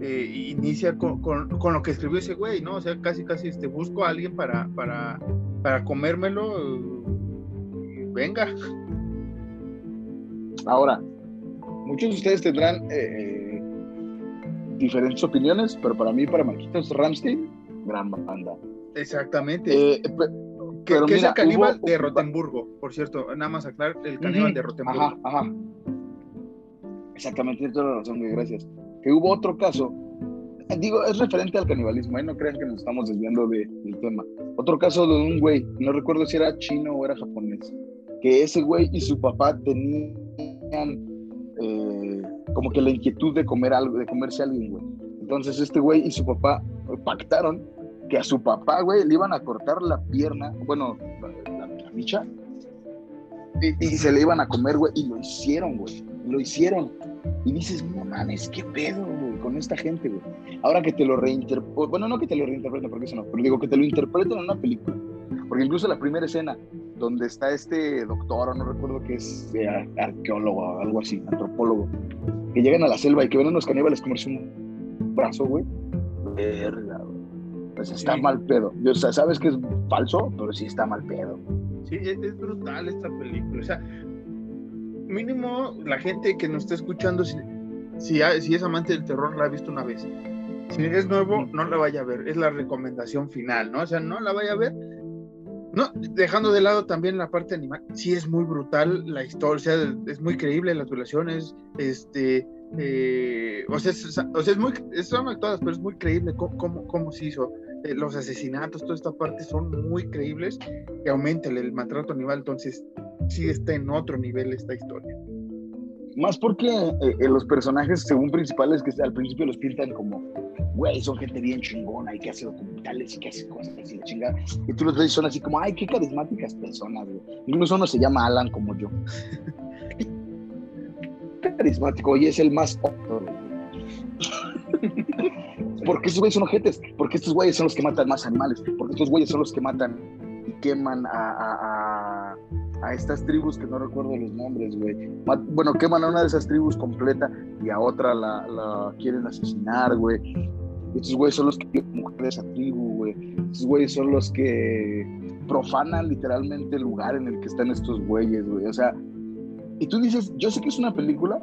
eh, inicia con, con- con lo que escribió ese güey, ¿no? O sea, casi, casi, este, busco a alguien para, para, para comérmelo, y venga. ahora, muchos de ustedes tendrán eh, eh, diferentes opiniones, pero para mí, para Marquitos Ramstein, gran banda. Exactamente. Eh, que, es el caníbal hubo- de Rotemburgo, por cierto, nada más aclarar, el caníbal de Rotemburgo. Ajá, ajá. Exactamente, toda la razón, gracias. Que hubo otro caso, digo, es referente al canibalismo, ¿eh? no crean que nos estamos desviando de- del tema. Otro caso de un güey, no recuerdo si era chino o era japonés, que ese güey y su papá tenían eh, como que la inquietud de comer algo, de comerse a alguien, güey. Entonces este güey y su papá pactaron que a su papá, güey, le iban a cortar la pierna, bueno, la, la, micha, y, y se le iban a comer, güey, y lo hicieron, güey, lo hicieron. Y dices, no mames, qué pedo, güey, con esta gente, güey. Ahora que te lo reinterpreten, bueno, no que te lo reinterpreten, porque eso no, pero digo que te lo interpreten en una película. Porque incluso la primera escena, donde está este doctor, o no recuerdo que es eh, ar- arqueólogo o algo así, antropólogo, que llegan a la selva y que ven a unos caníbales comerse un brazo, güey. Verga, güey. Pues está Sí. mal pedo. Yo, o sea, sabes que es falso, pero sí está mal pedo. Sí, es, es brutal esta película. O sea, mínimo la gente que nos está escuchando, si, si, es amante del terror, la ha visto una vez. Si es nuevo, no la vaya a ver. Es la recomendación final, ¿no? O sea, no la vaya a ver. No, dejando de lado también la parte animal, sí es muy brutal la historia, o sea, es muy creíble las violaciones, este, eh, o sea, es, o sea, es muy, son actuadas, pero es muy creíble cómo, cómo, cómo se hizo. Eh, los asesinatos, toda esta parte son muy creíbles y aumenta el, el maltrato animal, entonces sí está en otro nivel esta historia. Más porque eh, los personajes, según principales, que al principio los pintan como, güey, son gente bien chingona y que hace documentales y que hace cosas así de chingada. Y tú los ves y son así como, ay, qué carismáticas personas, güey. Incluso uno se llama Alan como yo. Carismático, y es el más. Porque estos güeyes son ojetes, porque estos güeyes son los que matan más animales, porque estos güeyes son los que matan y queman a, a estas tribus que no recuerdo los nombres, güey. Bueno, queman a una de esas tribus completa y a otra la, la quieren asesinar, güey. Estos güeyes son los que violan mujeres esa tribu, güey. Estos güeyes son los que profanan literalmente el lugar en el que están estos güeyes, güey. O sea, Y tú dices, yo sé que es una película,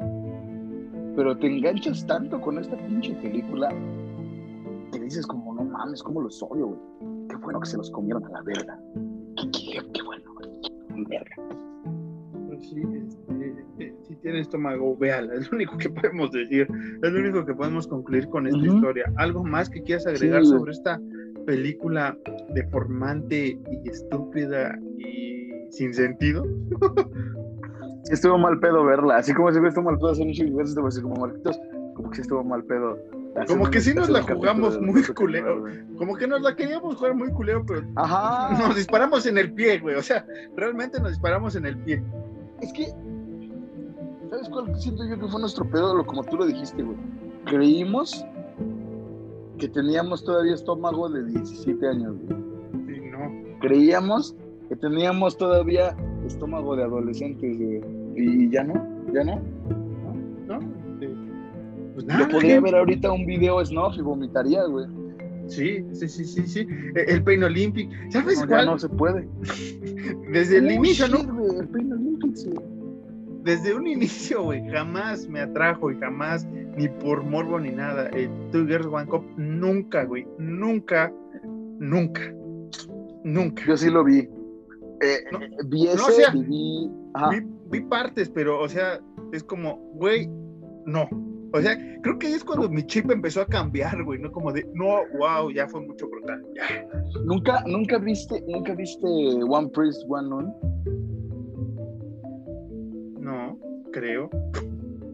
pero te enganchas tanto con esta pinche película que dices como, no mames, cómo los odio, güey. Qué bueno que se los comieron a la verga. Qué, qué, qué. Verga. Pues sí, este, eh, si tiene estómago, véala, es lo único que podemos decir, es lo único que podemos concluir con esta historia. ¿Algo más que quieras agregar Sí, sobre esta película deformante y estúpida y sin sentido? Estuvo mal pedo verla. Así como ese güey estuvo mal pedo hacer un decir como Marquitos, como que estuvo mal pedo. Como que sí nos la jugamos muy culero. Como que nos la queríamos jugar muy culero, pero Ajá. nos disparamos en el pie, güey. O sea, realmente nos disparamos en el pie. Es que, ¿sabes cuál siento yo que fue nuestro pedo? Como tú lo dijiste, güey. Creímos que teníamos todavía estómago de 17 años, güey. Sí, no. Creíamos que teníamos todavía estómago de adolescentes, güey. Y ya no, ya. ¿No? Pues Yo podría gente. ver ahorita un video snuff y vomitaría, güey. Sí, sí, sí, sí, sí. Eh, El Pain Olympic. ¿Sabes No, ya cuál? no se puede. Desde el Oh, inicio, shit, ¿no? el Pain Olympics, güey. Desde un inicio, güey, jamás me atrajo y jamás, ni por morbo ni nada. El Two Girls One Cup, nunca, güey, nunca, nunca, nunca. Yo sí lo vi. Eh, No, eh, vi ese o sea, y vi. Ajá. Vi, vi partes, pero, o sea, es como, güey, no. O sea, creo que ahí es cuando mi chip empezó a cambiar, güey, ¿no? Como de, no, wow, ya fue mucho brutal. Ya. ¿Nunca, nunca viste, nunca viste One Priest, One Nun? No, creo.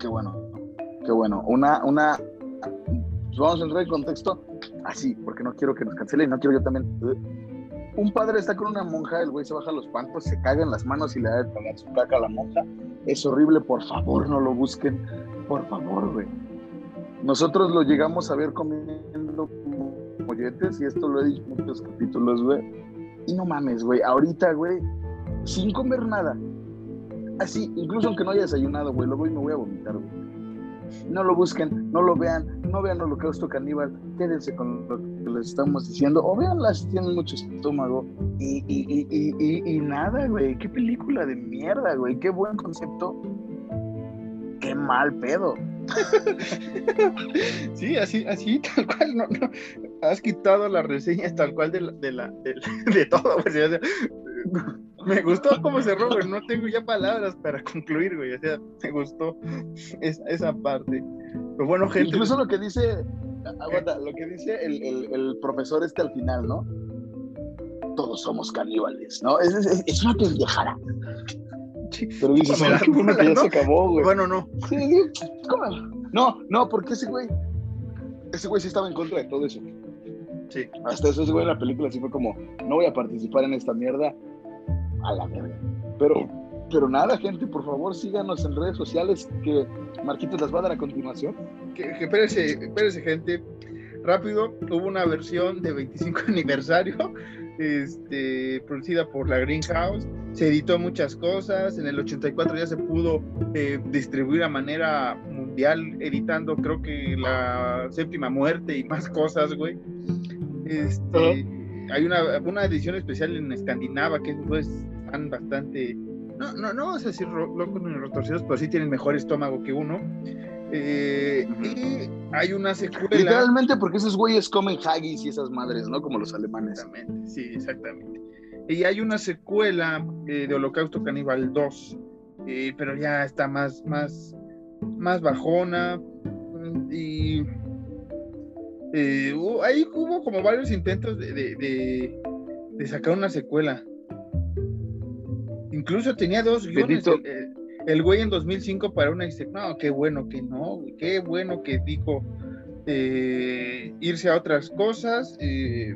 Qué bueno, qué bueno. Una, una, vamos a entrar en contexto así, porque no quiero que nos cancelen, no quiero yo también. Un padre está con una monja, el güey se baja los pancos, se caga en las manos y le da de tragar su caca a la monja. Es horrible, por favor, no lo busquen. Por favor, güey. Nosotros lo llegamos a ver comiendo molletes, y esto lo he dicho en muchos capítulos, güey. Y no mames, güey. Ahorita, güey, sin comer nada. Así, incluso aunque no haya desayunado, güey, lo voy me voy a vomitar, güey. No lo busquen, no lo vean, no vean Holocausto Caníbal, quédense con lo que les estamos diciendo, o véanla si tienen mucho estómago. Y, y, y, y nada, güey, qué película de mierda, güey, qué buen concepto. Qué mal pedo. Sí, así, así, tal cual, no, no. Has quitado las reseñas tal cual de, la, de, la, de, de todo, güey. O sea, me gustó cómo cerró, güey. No tengo ya palabras para concluir, güey. O sea, me gustó esa, esa parte. Pero bueno, gente. Incluso lo que dice, aguanta, lo que dice el, el, el profesor este al final, ¿no? Todos somos caníbales, ¿no? Es, es, es una pendejada. Pero dices, Me da "Ay, qué bueno que ya ¿no? se acabó, güey. Bueno, no. Sí, sí, ¿cómo? No, no, porque ese güey, ese güey sí estaba en contra de todo eso. Sí. Hasta eso ese güey en la película sí fue como, no voy a participar en esta mierda a la verga. Pero, pero nada, gente, por favor síganos en redes sociales que Marquitos las va a dar a continuación. Que, que espérese, espérese, gente. Rápido, hubo una versión de 25 aniversario, este, producida por la Greenhouse. Se editó muchas cosas. En el 84 ya se pudo eh, distribuir a manera mundial, editando, creo que la séptima muerte y más cosas, güey. Este, hay una, una edición especial en Escandinava que pues, están bastante. No, no, no vamos a decir locos ni retorcidos, pero sí tienen mejor estómago que uno. Eh, y hay una secuela. Literalmente porque esos güeyes comen haggis y esas madres, ¿no? Como los alemanes. Exactamente, sí, exactamente. Y hay una secuela eh, de Holocausto Caníbal 2, eh, pero ya está más, más, más bajona. Y ahí hubo como varios intentos de, de- de- de sacar una secuela. Incluso tenía dos guiones. Bendito. El, el- el güey en 2005 para una dice, no, qué bueno que no, qué bueno que dijo eh, irse a otras cosas. eh,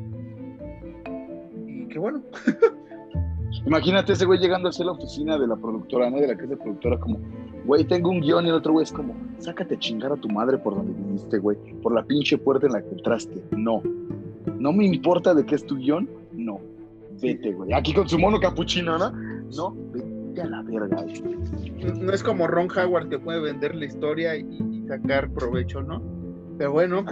y qué bueno. Imagínate ese güey llegando hacia la oficina de la productora, ¿no? De la casa productora, como, güey, tengo un guion y el otro güey es como, sácate a chingar a tu madre por donde viniste, güey, por la pinche puerta en la que entraste. No. No me importa de qué es tu guion, no. Vete, güey. Aquí con su mono capuchino, ¿no? No, vete a la verga. No es como Ron Howard que puede vender la historia y, y sacar provecho, ¿no? Pero bueno,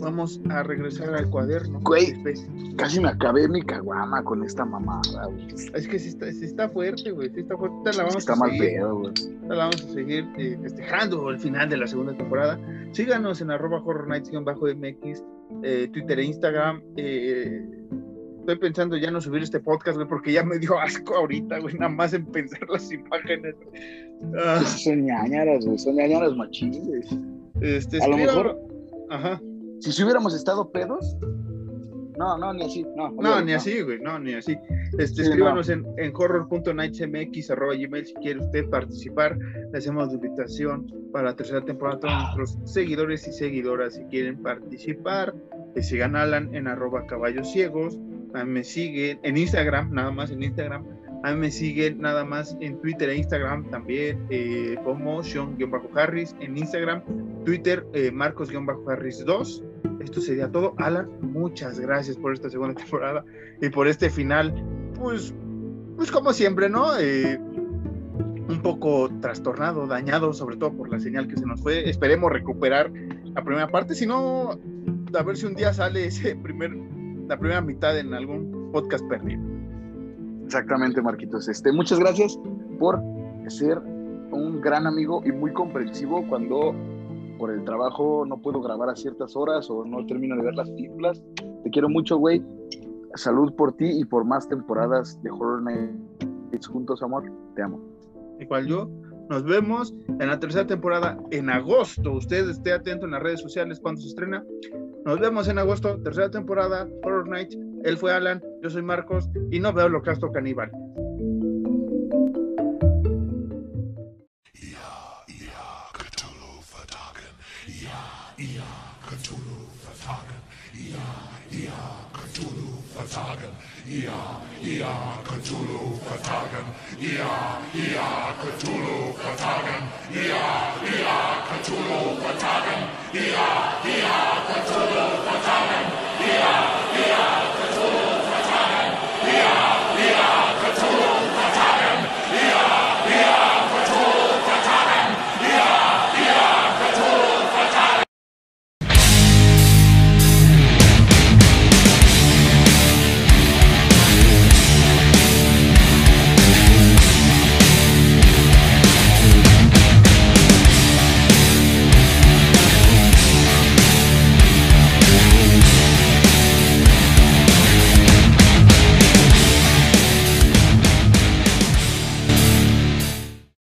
vamos a regresar al cuaderno. Güey. Después. Casi me acabé mi caguama con esta mamada, güey. Es que sí está, sí está fuerte, güey. Sí está fuerte. La vamos Está a mal seguir. pedo, güey. La vamos a seguir eh, festejando el final de la segunda temporada. Síganos en arroba horror nights-mx, eh, Twitter e Instagram. Eh, estoy pensando ya no subir este podcast, güey, porque ya me dio asco ahorita, güey, nada más en pensar las imágenes. Ah, Son ñañaras, güey. Son ñañaras machines. este, A lo mejor, Ajá. si si hubiéramos estado pedos. No, no, ni así. No, No, ni así, güey, no, ni así. Este, Sí, escríbanos en, en horror.nightsmx.gmail si quiere usted participar. Le hacemos la invitación para la tercera temporada a todos nuestros seguidores y seguidoras si quieren participar. Que sigan Alan en arroba caballos ciegos. A mí me siguen en Instagram, nada más en Instagram. A mí me siguen nada más en Twitter e Instagram también eh, como Sean-Harris en Instagram, Twitter eh, Marcos-Harris 2. Esto sería todo. Alan, muchas gracias por esta segunda temporada y por este final, pues, pues como siempre, ¿no? Eh, un poco trastornado, dañado, sobre todo por la señal que se nos fue. Esperemos recuperar la primera parte, si no, a ver si un día sale ese primer, la primera mitad en algún podcast perdido. Exactamente, Marquitos. Este, muchas gracias por ser un gran amigo y muy comprensivo cuando por el trabajo no puedo grabar a ciertas horas o no termino de ver las películas. Te quiero mucho, güey. Salud por ti y por más temporadas de Horror Nights juntos, amor. Te amo. Igual yo. Nos vemos en la tercera temporada en agosto. Usted esté atento en las redes sociales cuando se estrena. Nos vemos en agosto, tercera temporada, Horror Night. Él fue Alan, yo soy Marcos y no veo Holocausto Caníbal. Dia, dia, controlo, controlem. Dia, dia,